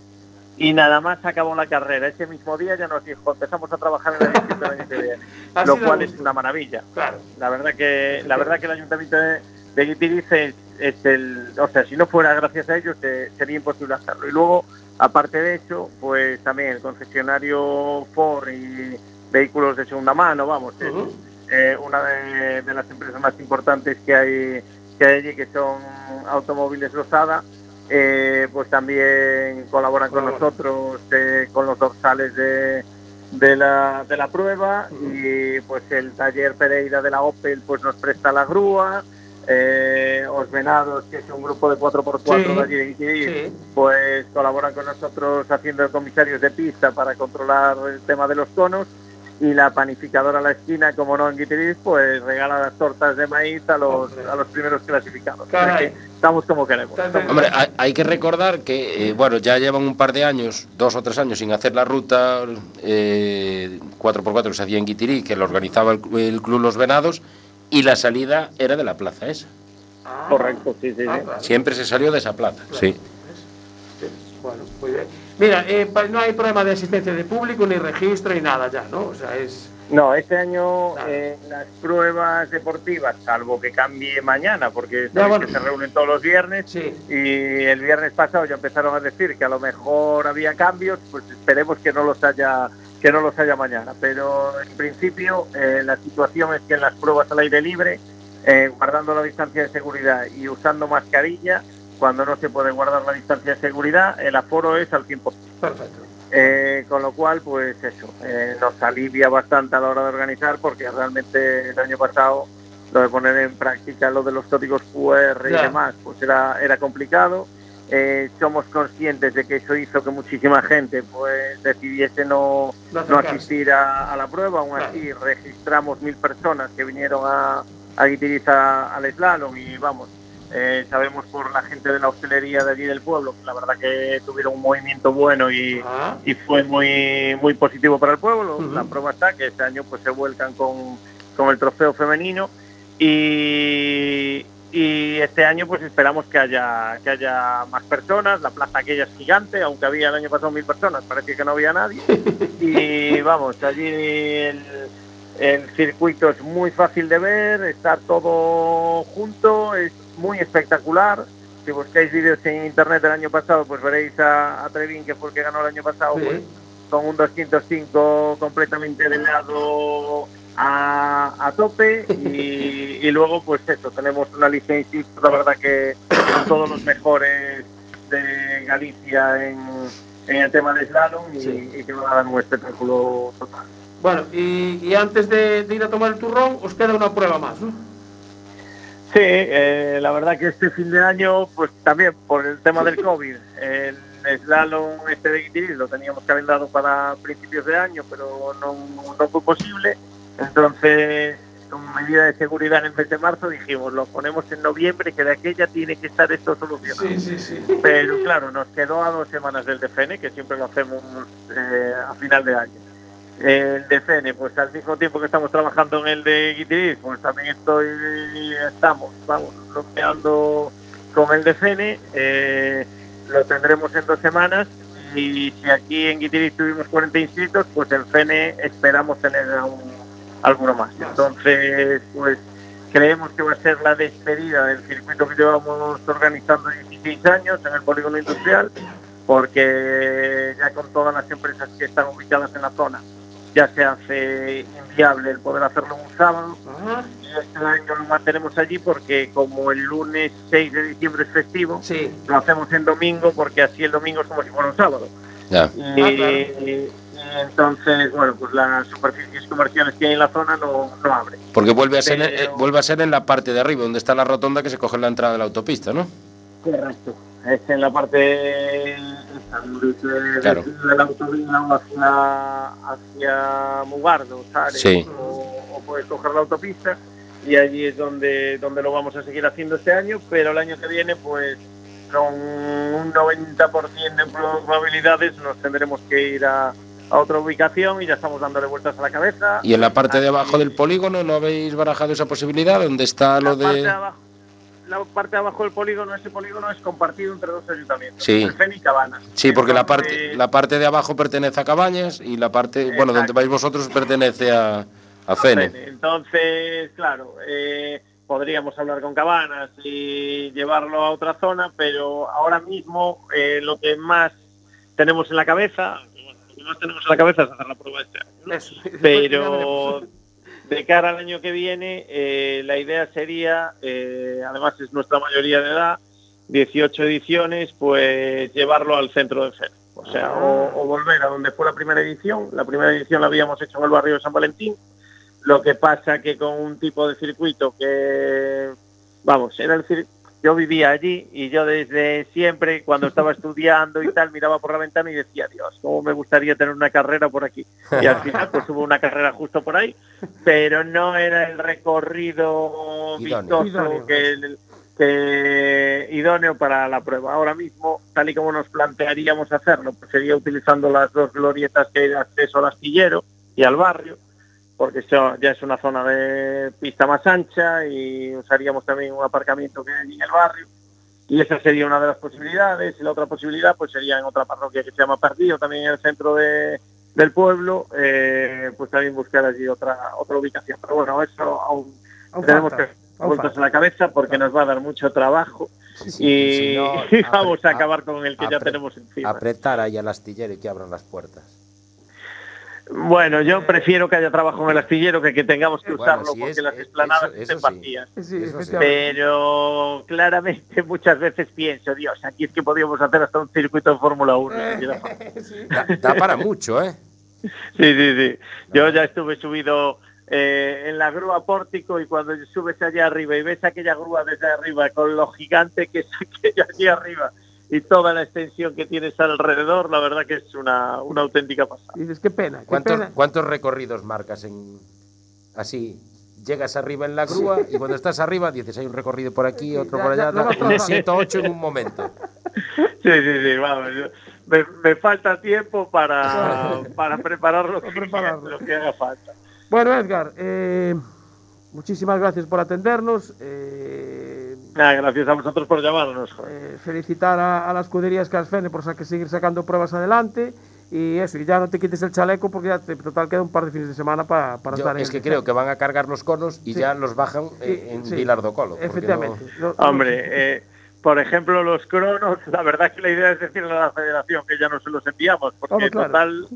Y nada más acabó la carrera. Ese mismo día ya nos dijo, empezamos a trabajar en que viene, Así lo cual es una maravilla. Claro. La verdad que la verdad que el ayuntamiento de, de es, es el, o sea, si no fuera gracias a ellos eh, sería imposible hacerlo. Y luego, aparte de eso, pues también el concesionario Ford y vehículos de segunda mano, vamos, es eh, una de, de las empresas más importantes que hay que hay allí, que son Automóviles Losada. Eh, pues también colaboran con nosotros eh, con los dorsales de, de la, de la prueba y pues el taller Pereira de la Opel pues nos presta la grúa. Eh, Os Venados que es un grupo de 4x4 Sí, de allí de Guitiriz, Sí. pues colaboran con nosotros haciendo comisarios de pista para controlar el tema de los conos y la panificadora a la esquina, como no en Guitiriz, pues regala las tortas de maíz a los, Hombre. a los primeros clasificados. Caray. que estamos como queremos. Hombre, hay, hay que recordar que, eh, bueno, ya llevan un par de años, dos o tres años sin hacer la ruta eh, 4x4 que se hacía en Guitirí, que lo organizaba el, el Club Los Venados, y la salida era de la plaza esa. Ah, Correcto, sí, sí, ah, sí. claro. Siempre se salió de esa plaza. Sí. Sí, Bueno, muy bien. Mira, eh, no hay problema de asistencia de público, ni registro, ni nada ya, ¿no? O sea, es... No, este año eh, las pruebas deportivas, salvo que cambie mañana, porque bueno. que se reúnen todos los viernes, Sí. y el viernes pasado ya empezaron a decir que a lo mejor había cambios, pues esperemos que no los haya que no los haya mañana. Pero en principio eh, la situación es que en las pruebas al aire libre, eh, guardando la distancia de seguridad y usando mascarilla, cuando no se puede guardar la distancia de seguridad, el aforo es al 100%. Perfecto. Eh, con lo cual, pues eso, eh, nos alivia bastante a la hora de organizar porque realmente el año pasado lo de poner en práctica lo de los códigos QR y demás, pues era, era complicado. Eh, somos conscientes de que eso hizo que muchísima gente pues decidiese no, No asistir a, a la prueba. Aún Claro. así, registramos mil personas que vinieron a, a- al slalom y vamos, Eh, sabemos por la gente de la hostelería de allí del pueblo que la verdad que tuvieron un movimiento bueno y, Ah, y fue muy muy positivo para el pueblo. La prueba está que este año pues se vuelcan con, con el trofeo femenino y, y este año pues esperamos que haya que haya más personas. La plaza aquella es gigante, aunque había el año pasado mil personas, parece que no había nadie. y vamos, allí el, el circuito es muy fácil de ver, está todo junto, es muy espectacular. Si buscáis vídeos en internet del año pasado, pues veréis a, a Trevín, que fue el que ganó el año pasado, Sí. pues, con un 205 completamente de lado a, a tope y, y luego pues eso, tenemos una licencia, la verdad que con todos los mejores de Galicia en, en el tema de slalom y, Sí. y que van a dar un espectáculo total. Bueno, y, y antes de, de ir a tomar el turrón, os queda una prueba más, ¿no? Sí, eh, la verdad que este fin de año, pues también por el tema del COVID, el slalom este de Guitiris lo teníamos calendado para principios de año, pero no, no fue posible. Entonces, con medida de seguridad en el mes de marzo, dijimos, lo ponemos en noviembre, que de aquella tiene que estar esto solucionado. sí, sí. Pero claro, nos quedó a dos semanas del DFN, que siempre lo hacemos eh, a final de año. El DFN, pues al mismo tiempo que estamos trabajando en el de Guitiris, pues también estoy, estamos, vamos, bloqueando con el DFN. eh, lo tendremos en dos semanas y si aquí en Guitiris tuvimos 40 inscritos, pues en FENE esperamos tener aún alguno más. Entonces, pues creemos que va a ser la despedida del circuito que llevamos organizando 16 años en el polígono industrial, porque ya con todas las empresas que están ubicadas en la zona ya se hace inviable el poder hacerlo un sábado y este año lo mantenemos allí porque como el lunes 6 de diciembre es festivo, sí. lo hacemos en domingo porque así el domingo es como si fuera un sábado. Y, Ah, claro. y entonces, bueno, pues las superficies comerciales que hay en la zona no, no abren. Porque vuelve a, ser, Pero- eh, vuelve a ser en la parte de arriba, donde está la rotonda que se coge en la entrada de la autopista, ¿no? Correcto. Es en la parte desde, Claro. desde la autovía hacia, hacia Mugardo. O, o puedes coger la autopista y allí es donde, donde lo vamos a seguir haciendo este año, pero el año que viene, pues con un 90% de probabilidades nos tendremos que ir a, a otra ubicación y ya estamos dándole vueltas a la cabeza. Y en la parte de abajo del polígono, ¿no habéis barajado esa posibilidad? ¿Dónde está lo la parte de de...? abajo, la parte de abajo del polígono, ese polígono es compartido entre dos ayuntamientos, Sí. el FEN y Cabanas. Sí, porque la parte, la parte de abajo pertenece a Cabañas y la parte, bueno, donde vais vosotros pertenece a, a Fene. Entonces, claro, eh, podríamos hablar con Cabanas y llevarlo a otra zona, pero ahora mismo eh, lo que más tenemos en la cabeza, lo que más tenemos en la cabeza es hacer la prueba este año. ¿no? Eso. Pero de cara al año que viene, eh, la idea sería, eh, además es nuestra mayoría de edad, 18 ediciones, pues llevarlo al centro de FED. O sea, o, volver a donde fue la primera edición. La primera edición la habíamos hecho en el barrio de San Valentín. Lo que pasa que con un tipo de circuito que, vamos, era el cir- yo vivía allí y yo desde siempre, cuando estaba estudiando y tal, miraba por la ventana y decía, Dios, cómo me gustaría tener una carrera por aquí. Y al final, pues hubo una carrera justo por ahí, pero no era el recorrido Idóneo. vistoso Idóneo. que, el- que idóneo para la prueba. Ahora mismo, tal y como nos plantearíamos hacerlo, pues sería utilizando las dos glorietas que hay de acceso al astillero y al barrio, porque eso ya es una zona de pista más ancha y usaríamos también un aparcamiento que hay en el barrio. Y esa sería una de las posibilidades. Y la otra posibilidad pues sería en otra parroquia que se llama Perdido, también en el centro de, del pueblo, eh, pues también buscar allí otra otra ubicación. Pero bueno, eso aún Aún tenemos falta, que vueltas en la cabeza porque nos va a dar mucho trabajo y, si no, y vamos a acabar con el que ya tenemos encima. Apretar ahí al astillero y que abran las puertas. Bueno, yo prefiero que haya trabajo en el astillero que que tengamos que Bueno, usarlo porque es- las esplanadas eso- estén eso sí. vacías. Sí, sí. Pero claramente muchas veces pienso, Dios, aquí es que podríamos hacer hasta un circuito de Fórmula 1. si hubiera fácil. Sí. Da, da para mucho, ¿eh? Sí, sí, sí. Yo ya estuve subido eh, en la grúa pórtico y cuando subes allá arriba y ves aquella grúa desde arriba con lo gigante que es aquello allí arriba y toda la extensión que tienes alrededor, la verdad que es una, una auténtica pasada. Dices, qué pena, qué ¿Cuántos, pena. ¿Cuántos recorridos marcas en así llegas arriba en la grúa y cuando estás arriba dices, hay un recorrido por aquí, otro Ya, por allá, me trasladando. siento ocho en un momento. Sí, sí, sí, vamos. yo- me, me falta tiempo para, para preparar lo que, prepararlo. lo que haga falta. Bueno, Edgar, eh, muchísimas gracias por atendernos. eh, Nada, gracias a vosotros por llamarnos. eh, felicitar a, a la escudería Escasfene por sa- que seguir sacando pruebas adelante. Y eso, y ya no te quites el chaleco porque ya te, total queda un par de fines de semana pa- para Yo estar en es que creo que van a cargar los conos y Sí. ya los bajan eh, Sí, en sí. Colo. Efectivamente. no- Hombre, eh, por ejemplo, los cronos, la verdad que la idea es decirle a la federación que ya no se los enviamos, porque Hombre, claro. total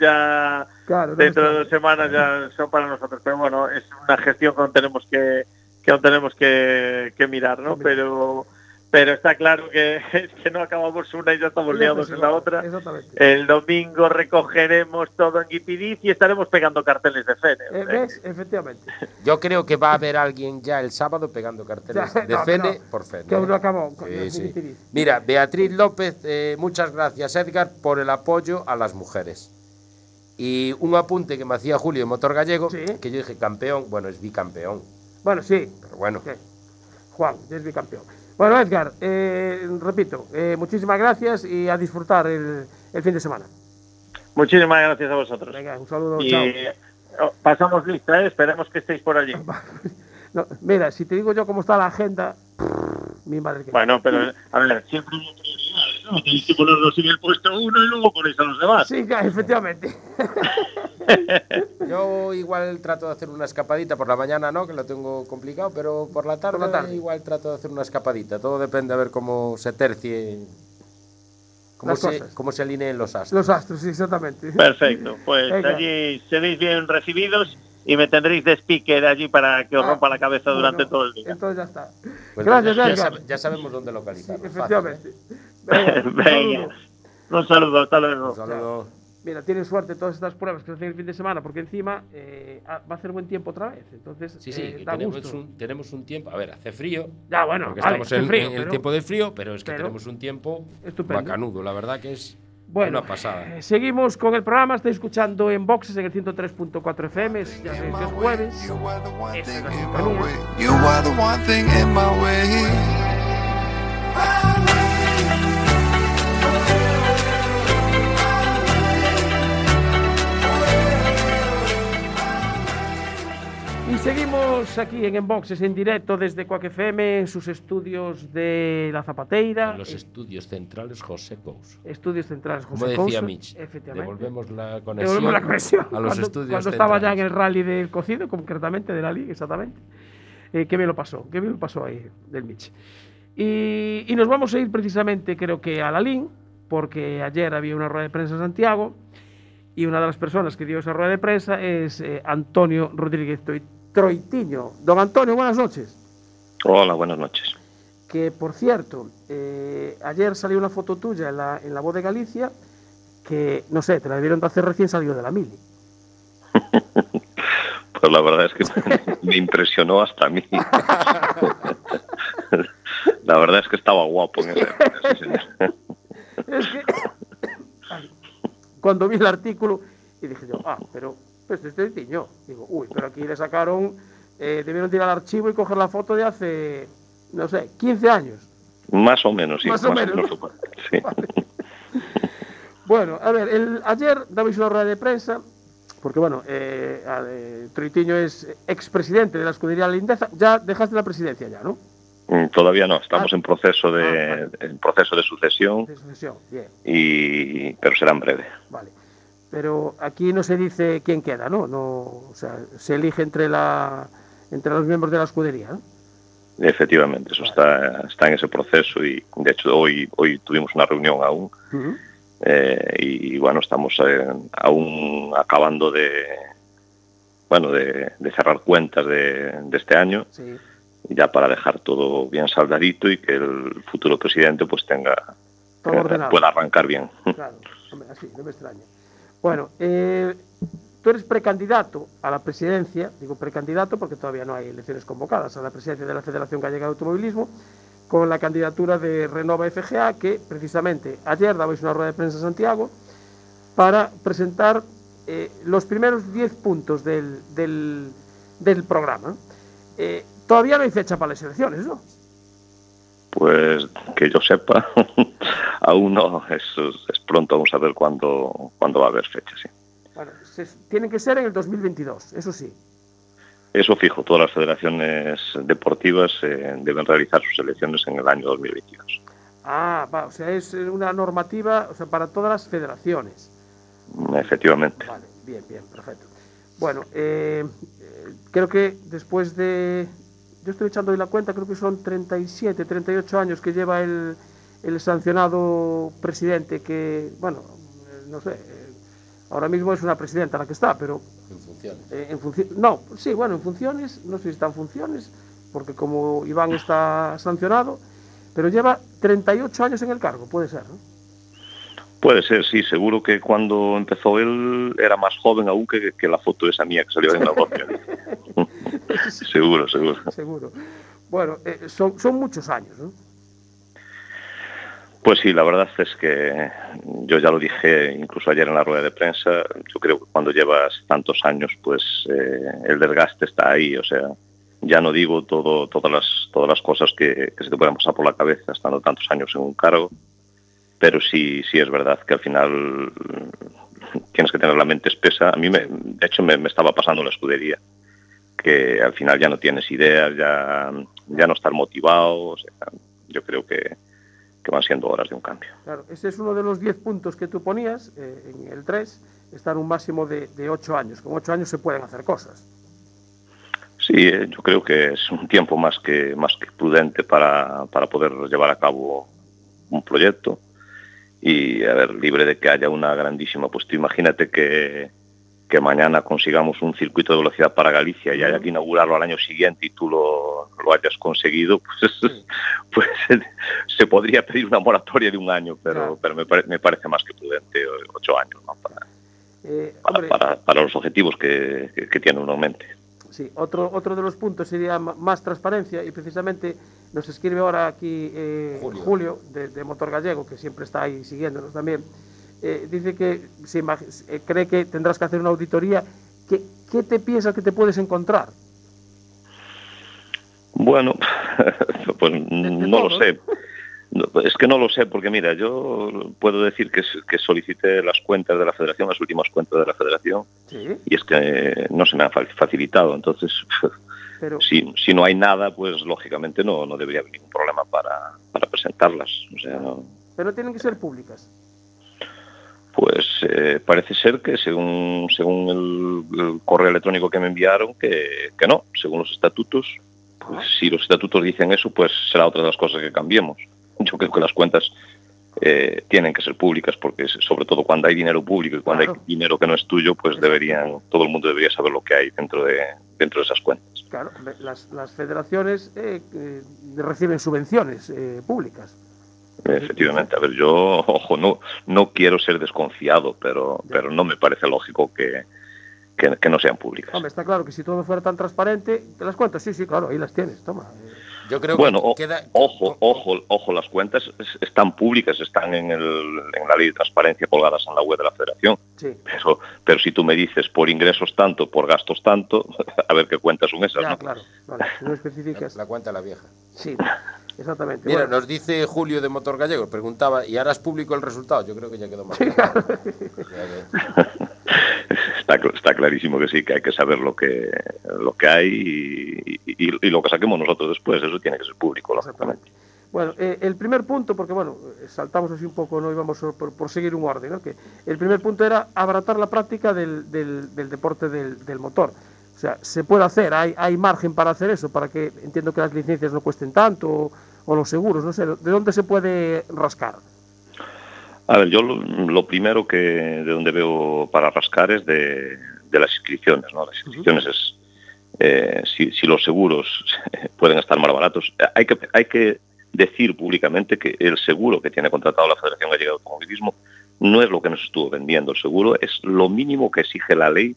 ya claro, no dentro está- de dos semanas ya son para nosotros. Pero bueno, es una gestión que aún tenemos que, que aún tenemos que, que mirar, ¿no? Pero pero está claro que es que no acabamos una y ya estamos liados en la otra. Exactamente. El domingo recogeremos todo en Guipiriz y estaremos pegando carteles de Fene. Eh, ¿Ves? Efectivamente. Yo creo que va a haber alguien ya el sábado pegando carteles Ya, de no, Fene no, por Fene. Que aún no ¿eh? acabó. con- Sí. Mira, Beatriz López, eh, muchas gracias Edgar por el apoyo a las mujeres. Y un apunte que me hacía Julio de Motor Gallego, Sí. que yo dije campeón, bueno, es bicampeón, Bueno, sí. pero bueno. Juan, ya es bicampeón. Bueno, Edgar, eh, repito, eh, muchísimas gracias y a disfrutar el, el fin de semana. Muchísimas gracias a vosotros. Venga, un saludo, y chao. oh, pasamos lista, ¿eh? esperemos que estéis por allí. No, mira, si te digo yo cómo está la agenda, mi madre que. Bueno, pero a ver, siempre ¿no? Tenéis que ponerlos en el puesto uno y luego ponéis a los demás. Sí, ya, efectivamente. Yo igual trato de hacer una escapadita por la mañana, no, que lo tengo complicado, pero por la tarde, la tarde. igual trato de hacer una escapadita. Todo depende a ver cómo se tercie, cómo, Las se, cosas. cómo se alineen los astros. Los astros, sí, exactamente. Perfecto, pues Venga. allí seréis bien recibidos y me tendréis de speaker allí para que os Ah, rompa la cabeza durante bueno, todo el día. Entonces ya está. Pues Gracias, ya, ya sabemos dónde Sí, localizarlo. fácil, efectivamente. ¿eh? Venga, un Venga, saludo. un saludo, hasta luego. Un saludo. Mira, tienen suerte todas estas pruebas que se hacen el fin de semana, porque encima eh, va a hacer buen tiempo otra vez. Entonces, Sí, sí, eh, da tenemos gusto. un, tenemos un tiempo. A ver, hace frío. Ya, bueno, porque vale, estamos en, frío, en el pero- tiempo de frío, pero es que pero- tenemos un tiempo Estupendo. bacanudo. La verdad que es Bueno, una pasada. eh, seguimos con el programa. Estáis escuchando en Boxes en el 103.4 FM. Ya sabéis que es jueves. Aquí en Enboxes en directo desde Coac FM en sus estudios de La Zapateira. En los eh, estudios centrales José Cous. estudios centrales Como José decía Couso, Mitch, Efectivamente. devolvemos la conexión, Devolvemos la conexión. a los cuando, estudios cuando estaba ya en el rally del cocido, concretamente de la Liga, exactamente. Eh, qué bien lo pasó, qué bien lo pasó ahí del Mitch. Y, y nos vamos a ir precisamente, creo que a la LIN, porque ayer había una rueda de prensa en Santiago y una de las personas que dio esa rueda de prensa es eh, Antonio Rodríguez Troitiño. Don Antonio, buenas noches. Hola, buenas noches. Que por cierto, eh, ayer salió una foto tuya en la, en la voz de Galicia que, no sé, te la debieron de hacer recién salido de la mili. Pues la verdad es que me impresionó hasta a mí. La verdad es que estaba guapo en señor. Es que cuando vi el artículo y dije yo, ah, pero pues este. Digo, uy, pero aquí le sacaron, eh, debieron tirar al archivo y coger la foto de hace, no sé, 15 años. Más o menos, sí. Más o menos. Sí. Bueno, a ver, el, ayer dabais una rueda de prensa, porque bueno, eh, a- eh, Troitiño es expresidente de la escudería Lindeza, ya dejaste la presidencia ya, ¿no? Mm, Todavía no, estamos Ah. en proceso Ah, de vale. en proceso de sucesión, De sucesión, bien, y pero será en breve. vale. Pero aquí no se dice quién queda, ¿no? no o sea, se elige entre, la, entre los miembros de la escudería, ¿no? Efectivamente, eso está, está en ese proceso y de hecho hoy hoy tuvimos una reunión aún eh, y bueno estamos eh, aún acabando de bueno de, de cerrar cuentas de, de este año Sí, ya para dejar todo bien saldadito y que el futuro presidente pues tenga todo eh, pueda arrancar bien. Claro, hombre, así, no me extraña. Bueno, eh, tú eres precandidato a la presidencia, digo precandidato porque todavía no hay elecciones convocadas a la presidencia de la Federación Gallega de Automovilismo, con la candidatura de Renova FGA, que precisamente ayer dabais una rueda de prensa en Santiago para presentar eh, los primeros 10 puntos del, del, programa. Eh, todavía no hay fecha para las elecciones, ¿no? Pues que yo sepa, aún no, es, es pronto, vamos a ver cuándo, cuándo va a haber fecha, sí. Bueno, se- tienen que ser en el 2022, eso sí. Eso fijo, todas las federaciones deportivas eh, deben realizar sus elecciones en el año 2022. Ah, va, o sea, es una normativa o sea, para todas las federaciones. Efectivamente. Vale, bien, bien, perfecto. Bueno, eh, eh, creo que después de... Yo estoy echando hoy la cuenta, creo que son 37, 38 años que lleva el, el sancionado presidente que, bueno, eh, no sé, eh, ahora mismo es una presidenta la que está, pero En funciones. eh, en. No, sí, bueno, en funciones, no sé si está en funciones, porque como Iván está sancionado, pero lleva 38 años en el cargo, puede ser, ¿no? Puede ser, sí, seguro que cuando empezó él era más joven aún que, que la foto esa mía que salió en la boca. seguro, seguro. Seguro. Bueno, eh, son, son muchos años, ¿no? Pues sí, la verdad es que yo ya lo dije incluso ayer en la rueda de prensa, yo creo que cuando llevas tantos años, pues eh, el desgaste está ahí, o sea, ya no digo todo, todas, las, todas las cosas que, que se te pueden pasar por la cabeza estando tantos años en un cargo, pero sí, sí es verdad que al final mm, tienes que tener la mente espesa. A mí, me, de hecho, me, me estaba pasando la escudería, que al final ya no tienes ideas, ya, ya no estás motivado, o sea, yo creo que, que van siendo horas de un cambio. Claro, ese es uno de los 10 puntos que tú ponías eh, en el 3, está en un máximo de, de 8 años. Con 8 años se pueden hacer cosas. Sí, eh, yo creo que es un tiempo más que, más que prudente para, para poder llevar a cabo un proyecto y, a ver, libre de que haya una grandísima, pues tú imagínate que, que mañana consigamos un circuito de velocidad para Galicia y haya que inaugurarlo al año siguiente y tú lo, lo hayas conseguido, pues, pues se podría pedir una moratoria de un año, pero, Claro. pero me, pare- me parece más que prudente ocho años ¿no? para, Eh, para, para los objetivos que, que, que tiene uno en mente. Sí, otro, otro de los puntos sería más transparencia y precisamente nos escribe ahora aquí eh, Julio, Julio. de, de Motor Gallego, que siempre está ahí siguiéndonos también. Eh, dice que se eh, cree que tendrás que hacer una auditoría. ¿Qué, ¿Qué te piensas que te puedes encontrar? Bueno, pues no lo sé. No, Es que no lo sé, porque mira, yo puedo decir que, que solicité las cuentas de la federación, las últimas cuentas de la federación, Sí, y es que no se me han fa- facilitado. Entonces, pero si, si no hay nada, pues lógicamente no, no debería haber ningún problema para, para presentarlas. O sea, no- pero tienen que ser públicas. pues eh, parece ser que según, según el, el correo electrónico que me enviaron, que, que no, según los estatutos, pues si los estatutos dicen eso, pues será otra de las cosas que cambiemos. Yo creo que las cuentas eh, tienen que ser públicas porque sobre todo cuando hay dinero público y cuando Claro. hay dinero que no es tuyo, pues deberían, todo el mundo debería saber lo que hay dentro de, dentro de esas cuentas. Claro, las, las federaciones eh, eh, reciben subvenciones eh, públicas. Efectivamente, a ver, yo, ojo, no, no quiero ser desconfiado, pero, Ya. pero no me parece lógico que, que, que no sean públicas. Hombre, está claro que si todo fuera tan transparente, ¿te las cuentas? Sí, sí, claro, ahí las tienes, toma. Yo creo Bueno, que queda... ojo, ojo, ojo, las cuentas es- están públicas, están en, el, en la ley de transparencia colgadas en la web de la federación, Sí, pero, pero si tú me dices por ingresos tanto, por gastos tanto, a ver qué cuentas son esas, ya, ¿no? claro. Vale, no especificas. La cuenta la vieja. Sí, exactamente. Mira, Bueno, nos dice Julio de Motor Gallego, preguntaba, ¿y harás público el resultado? Yo creo que ya quedó más Sí, claro. Está, está clarísimo que sí, que hay que saber lo que, lo que hay y, y- lo que saquemos nosotros después, eso tiene que ser público, lógicamente. Bueno, eh, el primer punto, porque bueno, saltamos así un poco, no íbamos por, por seguir un orden, ¿no? Que el primer punto era abaratar la práctica del, del- del deporte del, del motor. O sea, se puede hacer, hay, hay margen para hacer eso, para que entiendo que las licencias no cuesten tanto, o, o los seguros, no sé, ¿de dónde se puede rascar? A ver, yo lo, lo primero que de donde veo para rascar es de, de las inscripciones, ¿no? Las inscripciones es eh, si, si los seguros pueden estar más baratos. Eh, Hay que hay que decir públicamente que el seguro que tiene contratado la Federación Gallega de Automovilismo no es lo que nos estuvo vendiendo. El seguro es lo mínimo que exige la ley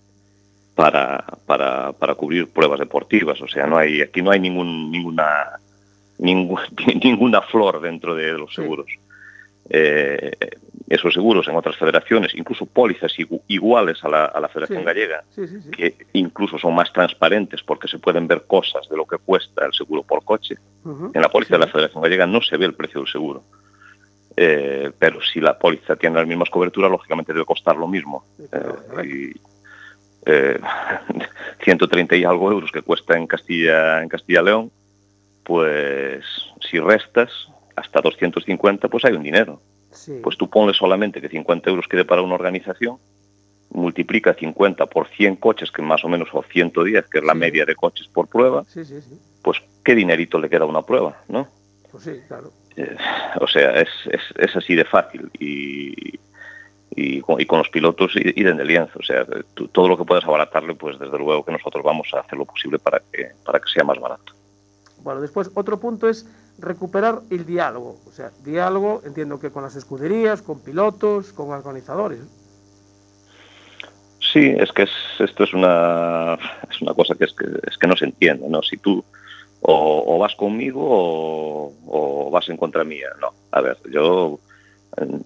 para, para, para cubrir pruebas deportivas. O sea, no hay aquí no hay ningún ninguna ningún- ninguna flor dentro de los Sí. Eh, esos seguros en otras federaciones, incluso pólizas igu- iguales a la, a la Federación Sí. Gallega, Sí, sí, sí. que incluso son más transparentes porque se pueden ver cosas de lo que cuesta el seguro por coche. En la póliza de la Federación Gallega no se ve el precio del seguro. Eh, pero si la póliza tiene las mismas coberturas, lógicamente debe costar lo mismo. Eh, y, eh, 130 y algo euros que cuesta en Castilla en Castilla León, pues si restas hasta 250, pues hay un dinero. Sí. Pues tú ponle solamente que 50 euros quede para una organización, multiplica 50 por 100 coches, que más o menos, o 110, que es la Sí. media de coches por prueba, Sí, pues qué dinerito le queda a una prueba, ¿no? Pues sí, claro. Eh, o sea, es, es, es así de fácil y, y, con, y con los pilotos y, y de lienzo. O sea, tú- todo lo que puedas abaratarle, pues desde luego que nosotros vamos a hacer lo posible para que, para que sea más barato. Bueno, después otro punto es recuperar el diálogo. O sea, diálogo, entiendo que con las escuderías, con pilotos, con organizadores. Sí, es que es, esto es una, es una cosa que es, que es que no se entiende, ¿no? Si tú o, o vas conmigo o, o vas en contra mía. No, a ver, yo en,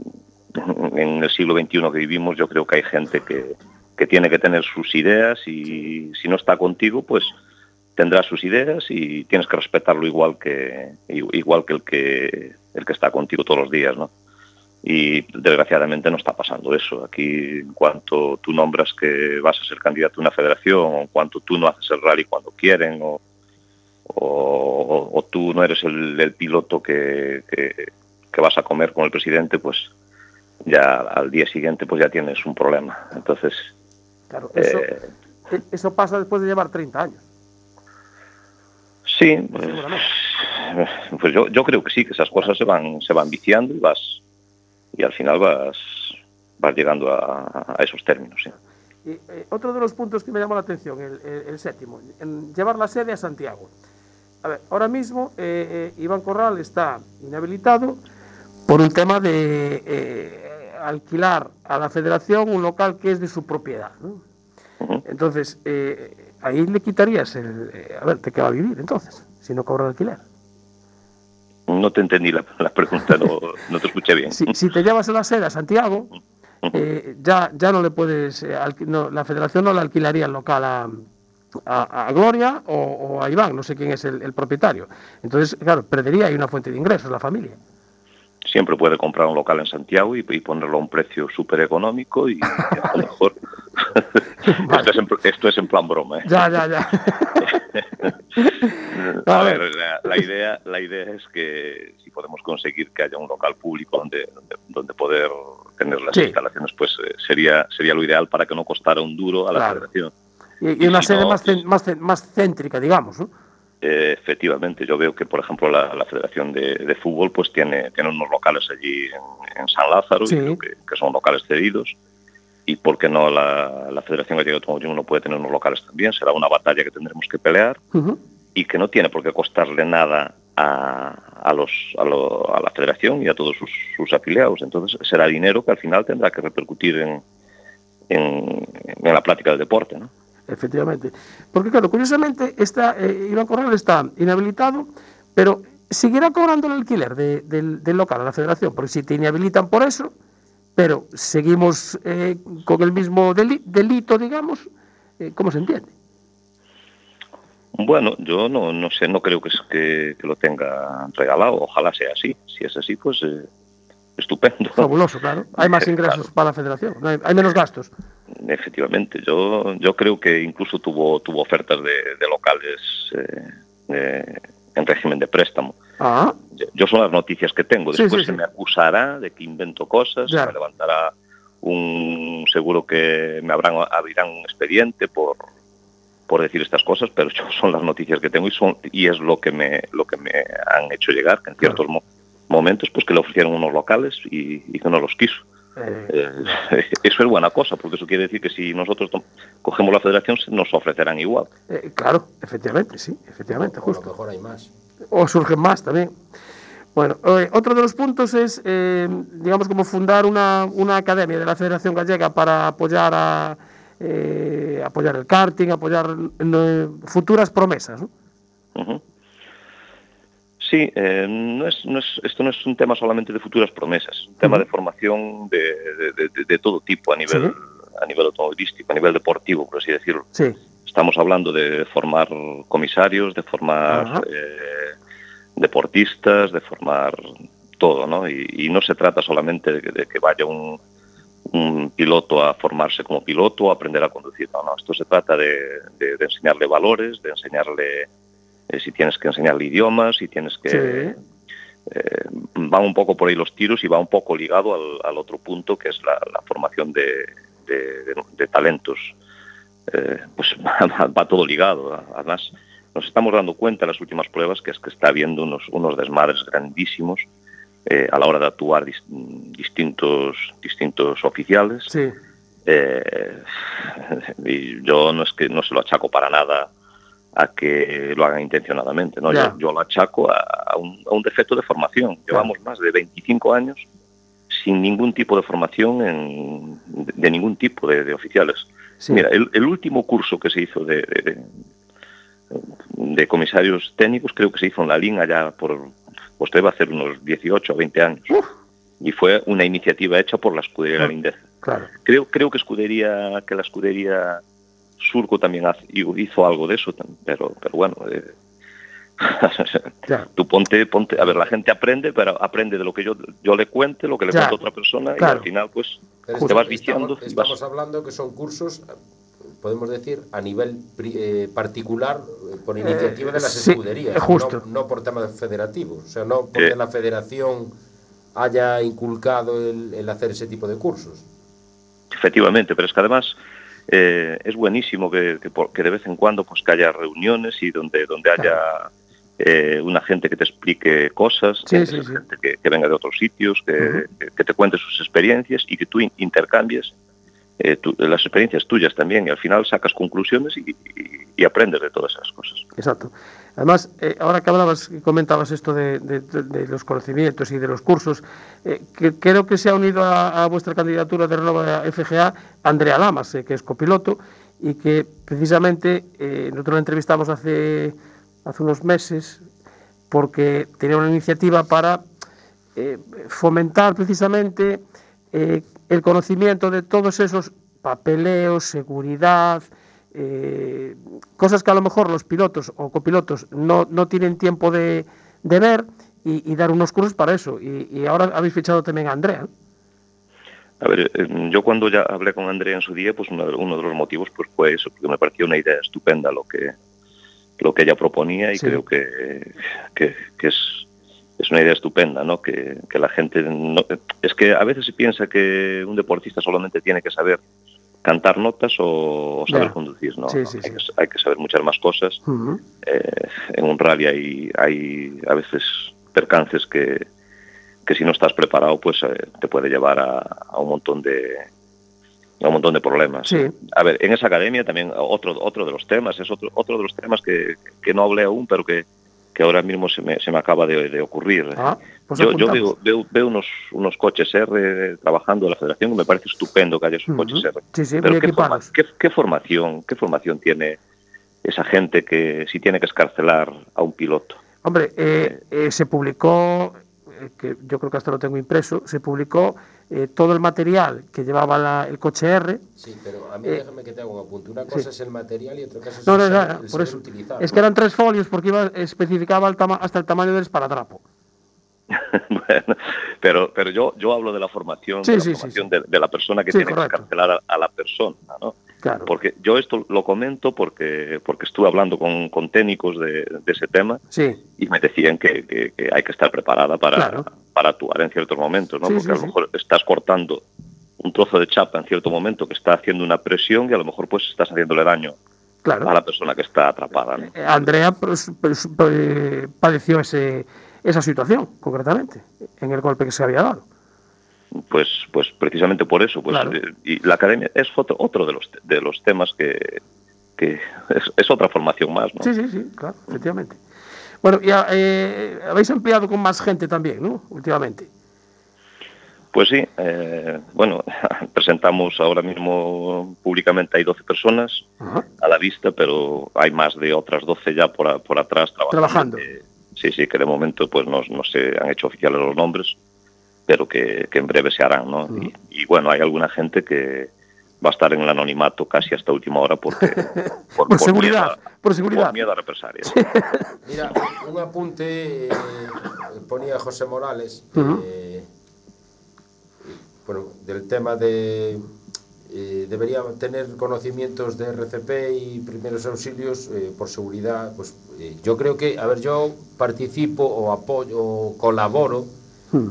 en el siglo XXI que vivimos yo creo que hay gente que, que tiene que tener sus ideas y si no está contigo, pues tendrá sus ideas y tienes que respetarlo igual que igual que el que el que está contigo todos los días, ¿no? Y desgraciadamente no está pasando eso. Aquí, en cuanto tú nombras que vas a ser candidato a una federación, o en cuanto tú no haces el rally cuando quieren, o, o, o tú no eres el, el piloto que, que, que vas a comer con el presidente, pues ya al día siguiente pues ya tienes un problema. Entonces, Claro, eso, eh, e- eso pasa después de llevar 30 años. Sí, pues, Seguramente. pues yo, yo creo que sí, que esas cosas se van, se van viciando y vas y al final vas, vas llegando a, a esos términos. sí. Y, eh, otro de los puntos que me llamó la atención, el, el- el séptimo, en llevar la sede a Santiago. A ver, ahora mismo eh, eh, Iván Corral está inhabilitado por un tema de eh, alquilar a la federación un local que es de su propiedad. Entonces, eh, ahí le quitarías el... eh, a ver, ¿de qué va a vivir entonces? Si no cobra el alquiler. No te entendí la, la pregunta, no, no te escuché bien. Si, si te llevas la sede a Santiago, eh, ya, ya no le puedes, eh, no, la federación no le alquilaría el local a, a- a Gloria o, o a Iván, no sé quién es el, el propietario. Entonces, claro, perdería ahí una fuente de ingresos la familia. Siempre puede comprar un local en Santiago y, y ponerlo a un precio súper económico y a lo mejor... esto, es en, pl- esto es en plan broma. ¿eh? Ya, ya, ya. A A ver, ver. la, la idea, la idea es que si podemos conseguir que haya un local público donde, donde, donde poder tener las Sí. instalaciones, pues eh, sería, sería lo ideal para que no costara un duro a la Claro. federación. Y, y una si sede no, más, cen- más, más céntrica, digamos. ¿no? Eh, efectivamente, yo veo que, por ejemplo, la, la Federación de, de Fútbol pues tiene, tiene unos locales allí en, en San Lázaro, Sí. y creo que, que son locales cedidos. ¿Y por qué no la, la Federación Gallega de Automovilismo no puede tener unos locales también? Será una batalla que tendremos que pelear y que no tiene por qué costarle nada a, a, los, a, lo- a la Federación y a todos sus, sus afiliados. Entonces será dinero que al final tendrá que repercutir en, en, en la plática del deporte. ¿no? Efectivamente. Porque, claro, curiosamente, está, eh, Iván Corral está inhabilitado, pero seguirá cobrando el alquiler de- del, del local a la federación, porque si te inhabilitan por eso, pero seguimos eh, con el mismo deli- delito, digamos, eh, ¿cómo se entiende? Bueno, yo no, no sé, no creo que, es que, que lo tenga regalado. Ojalá sea así. Si es así, pues eh, estupendo. Fabuloso, claro. Hay más ingresos para la federación, hay, hay menos gastos. Efectivamente, yo, yo creo que incluso tuvo, tuvo ofertas de, de locales eh, eh, en régimen de préstamo. Ah, Yo- son las noticias que tengo. Después sí, se sí. me acusará de que invento cosas, se me levantará un seguro que me habrán, abrirán un expediente por, por decir estas cosas, pero yo son las noticias que tengo y son y es lo que me lo que me han hecho llegar, que en ciertos mo- momentos pues que le ofrecieron unos locales y, y que no los quiso. Eh, eso es buena cosa, porque eso quiere decir que si nosotros cogemos la federación se nos ofrecerán igual. eh, claro, efectivamente, sí, efectivamente, O a justo. lo mejor hay más. o surgen más también. Bueno, eh, otro de los puntos es, eh, digamos, como fundar una, una academia de la Federación Gallega para apoyar a eh, apoyar el karting, apoyar eh, futuras promesas. ¿no? Sí, eh, no es, no es, esto no es un tema solamente de futuras promesas, es un tema de formación de, de- de- de todo tipo a nivel, a nivel automovilístico, a nivel deportivo, por así decirlo. Sí. Estamos hablando de formar comisarios, de formar eh, deportistas, de formar todo, ¿no? Y, y no se trata solamente de, que- de que vaya un, un piloto a formarse como piloto o a aprender a conducir, no, no, esto se trata de, de- de enseñarle valores, de enseñarle eh, si tienes que enseñarle idiomas, si tienes que... Sí. eh, va un poco por ahí los tiros y va un poco ligado al, al otro punto que es la, la formación de, de- de- de talentos. Eh, pues va, va todo ligado. Además, nos estamos dando cuenta en las últimas pruebas que es que está habiendo unos, unos desmadres grandísimos eh, a la hora de actuar dis- distintos, distintos oficiales. Sí. Y yo no es que no se lo achaco para nada a que lo hagan intencionadamente, ¿no? Yo, yo lo achaco a, a un, a un defecto de formación. Llevamos más de 25 años sin ningún tipo de formación en- de, de ningún tipo de, de oficiales. Sí. Mira, el, el último curso que se hizo de, de- comisarios técnicos creo que se hizo en la LIN allá por, pues debe hacer unos 18 o 20 años. Y fue una iniciativa hecha por la escudería Ah. Lindez. Claro. Creo, creo que escudería, que la escudería Surco también hace- hizo algo de eso, pero, pero bueno, eh, tú ponte, ponte, a ver, la gente aprende, pero aprende de lo que yo, yo le cuente, lo que le cuente a otra persona, y Claro. al final, pues, te estamos- vas viciando. Estamos, vas- hablando que son cursos, podemos decir, a nivel pri- eh, particular, eh, por iniciativa de las sí, escuderías, eh, justo. No, no por temas federativos. O sea, no porque Eh. la federación haya inculcado el, el hacer ese tipo de cursos. Efectivamente, pero es que además eh, es buenísimo que, que por- que de vez en cuando pues que haya reuniones y donde, donde haya eh, una gente que te explique cosas, Sí, que, sí, gente que, que venga de otros sitios, que, que- que te cuente sus experiencias y que tú in- intercambies eh, tu- las experiencias tuyas también y al final sacas conclusiones y, aprendes de todas esas cosas. Exacto. Además, eh, ahora que hablabas y comentabas esto de, los conocimientos y de los cursos, eh, que creo que se ha unido a, a vuestra candidatura de Renova FGA Andrea Lamas, eh, que es copiloto, y que precisamente nosotros la entrevistamos hace, hace unos meses porque tenía una iniciativa para fomentar precisamente eh, el conocimiento de todos esos papeleos, seguridad, eh, cosas que a lo mejor los pilotos o copilotos no, no tienen tiempo de, de ver y, y dar unos cursos para eso. Y, y ahora habéis fichado también a Andrea. A ver, eh, yo cuando ya hablé con Andrea en su día, pues uno de, uno de los motivos pues fue eso, porque me pareció una idea estupenda lo que lo que ella proponía y Sí. creo que, que, que es, es una idea estupenda, ¿no? Que, que la gente no, es que a veces se piensa que un deportista solamente tiene que saber cantar notas o, saber conducir, ¿no? Sí, sí, hay, sí. Que, hay que saber muchas más cosas. Eh, en un rally hay, hay a veces percances que, que si no estás preparado pues eh, te puede llevar a, a un montón de a un montón de problemas. Sí. A ver, en esa academia también otro otro de los temas, es otro otro de los temas que, que no hablé aún, pero que, que ahora mismo se me, se me acaba de, de ocurrir. Ah, pues yo yo veo, veo, veo unos, unos coches R trabajando en la federación y me parece estupendo que haya esos Ujú. coches R. Sí, sí, Pero ¿qué, forma- qué- qué formación, ¿qué formación tiene esa gente que si tiene que escarcelar a un piloto? Hombre, eh, eh, se publicó, eh, que yo creo que hasta lo tengo impreso, se publicó eh, todo el material que llevaba la- el coche R. Sí, pero a mí Eh, déjame que te haga un apunte. Una cosa es el material y otra cosa es No, el no, no, el por eso. utilizarlo. Es que eran tres folios porque iba, especificaba el tama- hasta el tamaño del esparadrapo. Bueno, pero pero yo yo hablo de la formación, Sí, de, la sí, formación sí. De, de la persona que Sí, tiene correcto. que escarcelar a, a la persona, ¿no? Claro. Porque yo esto lo comento porque porque estuve hablando con, con técnicos de, de ese tema Sí, y me decían que, que- que hay que estar preparada para, Claro. para actuar en ciertos momentos, ¿no? Sí, Porque sí, a lo mejor estás cortando un trozo de chapa en cierto momento que está haciendo una presión y a lo mejor pues estás haciéndole daño claro. a la persona que está atrapada, ¿no? Eh, Andrea pues, pues, eh, padeció ese, esa situación, concretamente, en el golpe que se había dado. Pues pues precisamente por eso, pues Claro. eh, y la academia es otro otro de los de los temas que que es, es otra formación más, ¿no? Sí, sí, sí, claro, efectivamente. Bueno, ya eh, habéis ampliado con más gente también, ¿no? Últimamente. Pues sí, eh, bueno, presentamos ahora mismo públicamente hay 12 personas Ajá. a la vista, pero hay más de otras 12 ya por, por atrás trabajando. Trabajando. Sí, sí, que de momento pues no, no se han hecho oficiales los nombres, pero que, que en breve se harán, ¿no? y, y, bueno, hay alguna gente que va a estar en el anonimato casi hasta última hora porque por, por seguridad, miedo, por seguridad. por miedo a represalias. Mira, un apunte eh, ponía José Morales eh, bueno, del tema de eh, debería tener conocimientos de RCP y primeros auxilios eh, por seguridad. Pues eh, yo creo que, a ver, yo participo o apoyo o colaboro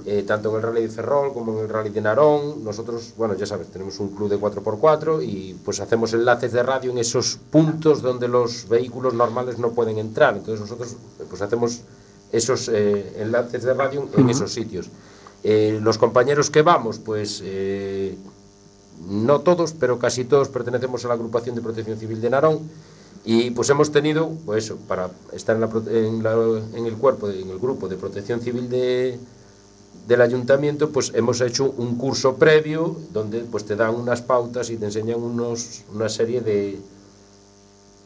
eh, tanto en el Rally de Ferrol como en el Rally de Narón. Nosotros, bueno, ya sabes, tenemos un club de 4x4 y pues hacemos enlaces de radio en esos puntos donde los vehículos normales no pueden entrar. Entonces nosotros eh, pues hacemos esos eh, enlaces de radio en esos sitios. Eh, los compañeros que vamos, pues no todos, pero casi todos pertenecemos a la agrupación de protección civil de Narón y pues hemos tenido, pues eso, para estar en, la pro- en, la- en el cuerpo, en el grupo de protección civil de, del ayuntamiento, pues hemos hecho un curso previo donde pues te dan unas pautas y te enseñan unos, una serie de,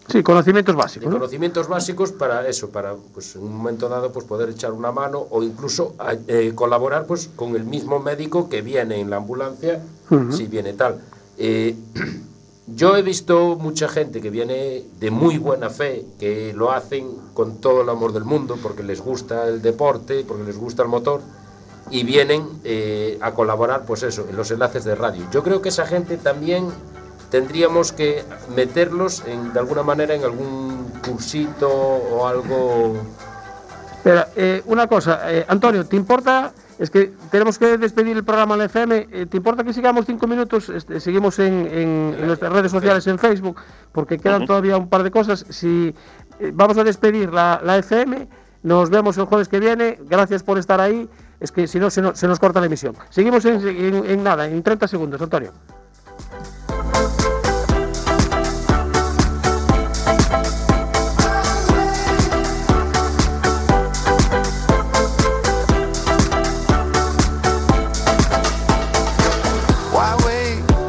Sí, conocimientos de básicos. ¿no? conocimientos básicos para eso, para pues en un momento dado pues poder echar una mano o incluso a- eh, colaborar pues con el mismo médico que viene en la ambulancia si viene tal. Eh, yo he visto mucha gente que viene de muy buena fe, que lo hacen con todo el amor del mundo porque les gusta el deporte, porque les gusta el motor y vienen eh, a colaborar, pues eso, en los enlaces de radio. Yo creo que esa gente también tendríamos que meterlos en, de alguna manera en algún cursito o algo. Espera, eh, una cosa, eh, Antonio, ¿te importa? Es que tenemos que despedir el programa en la FM. eh, ¿Te importa que sigamos cinco minutos? Este, seguimos en, en- en nuestras redes sociales, en Facebook, porque quedan todavía un par de cosas. Si eh, vamos a despedir la, la FM, nos vemos el jueves que viene. Gracias por estar ahí. Es que si no, se nos, se nos corta la emisión. Seguimos en, en- nada, en 30 segundos, Antonio.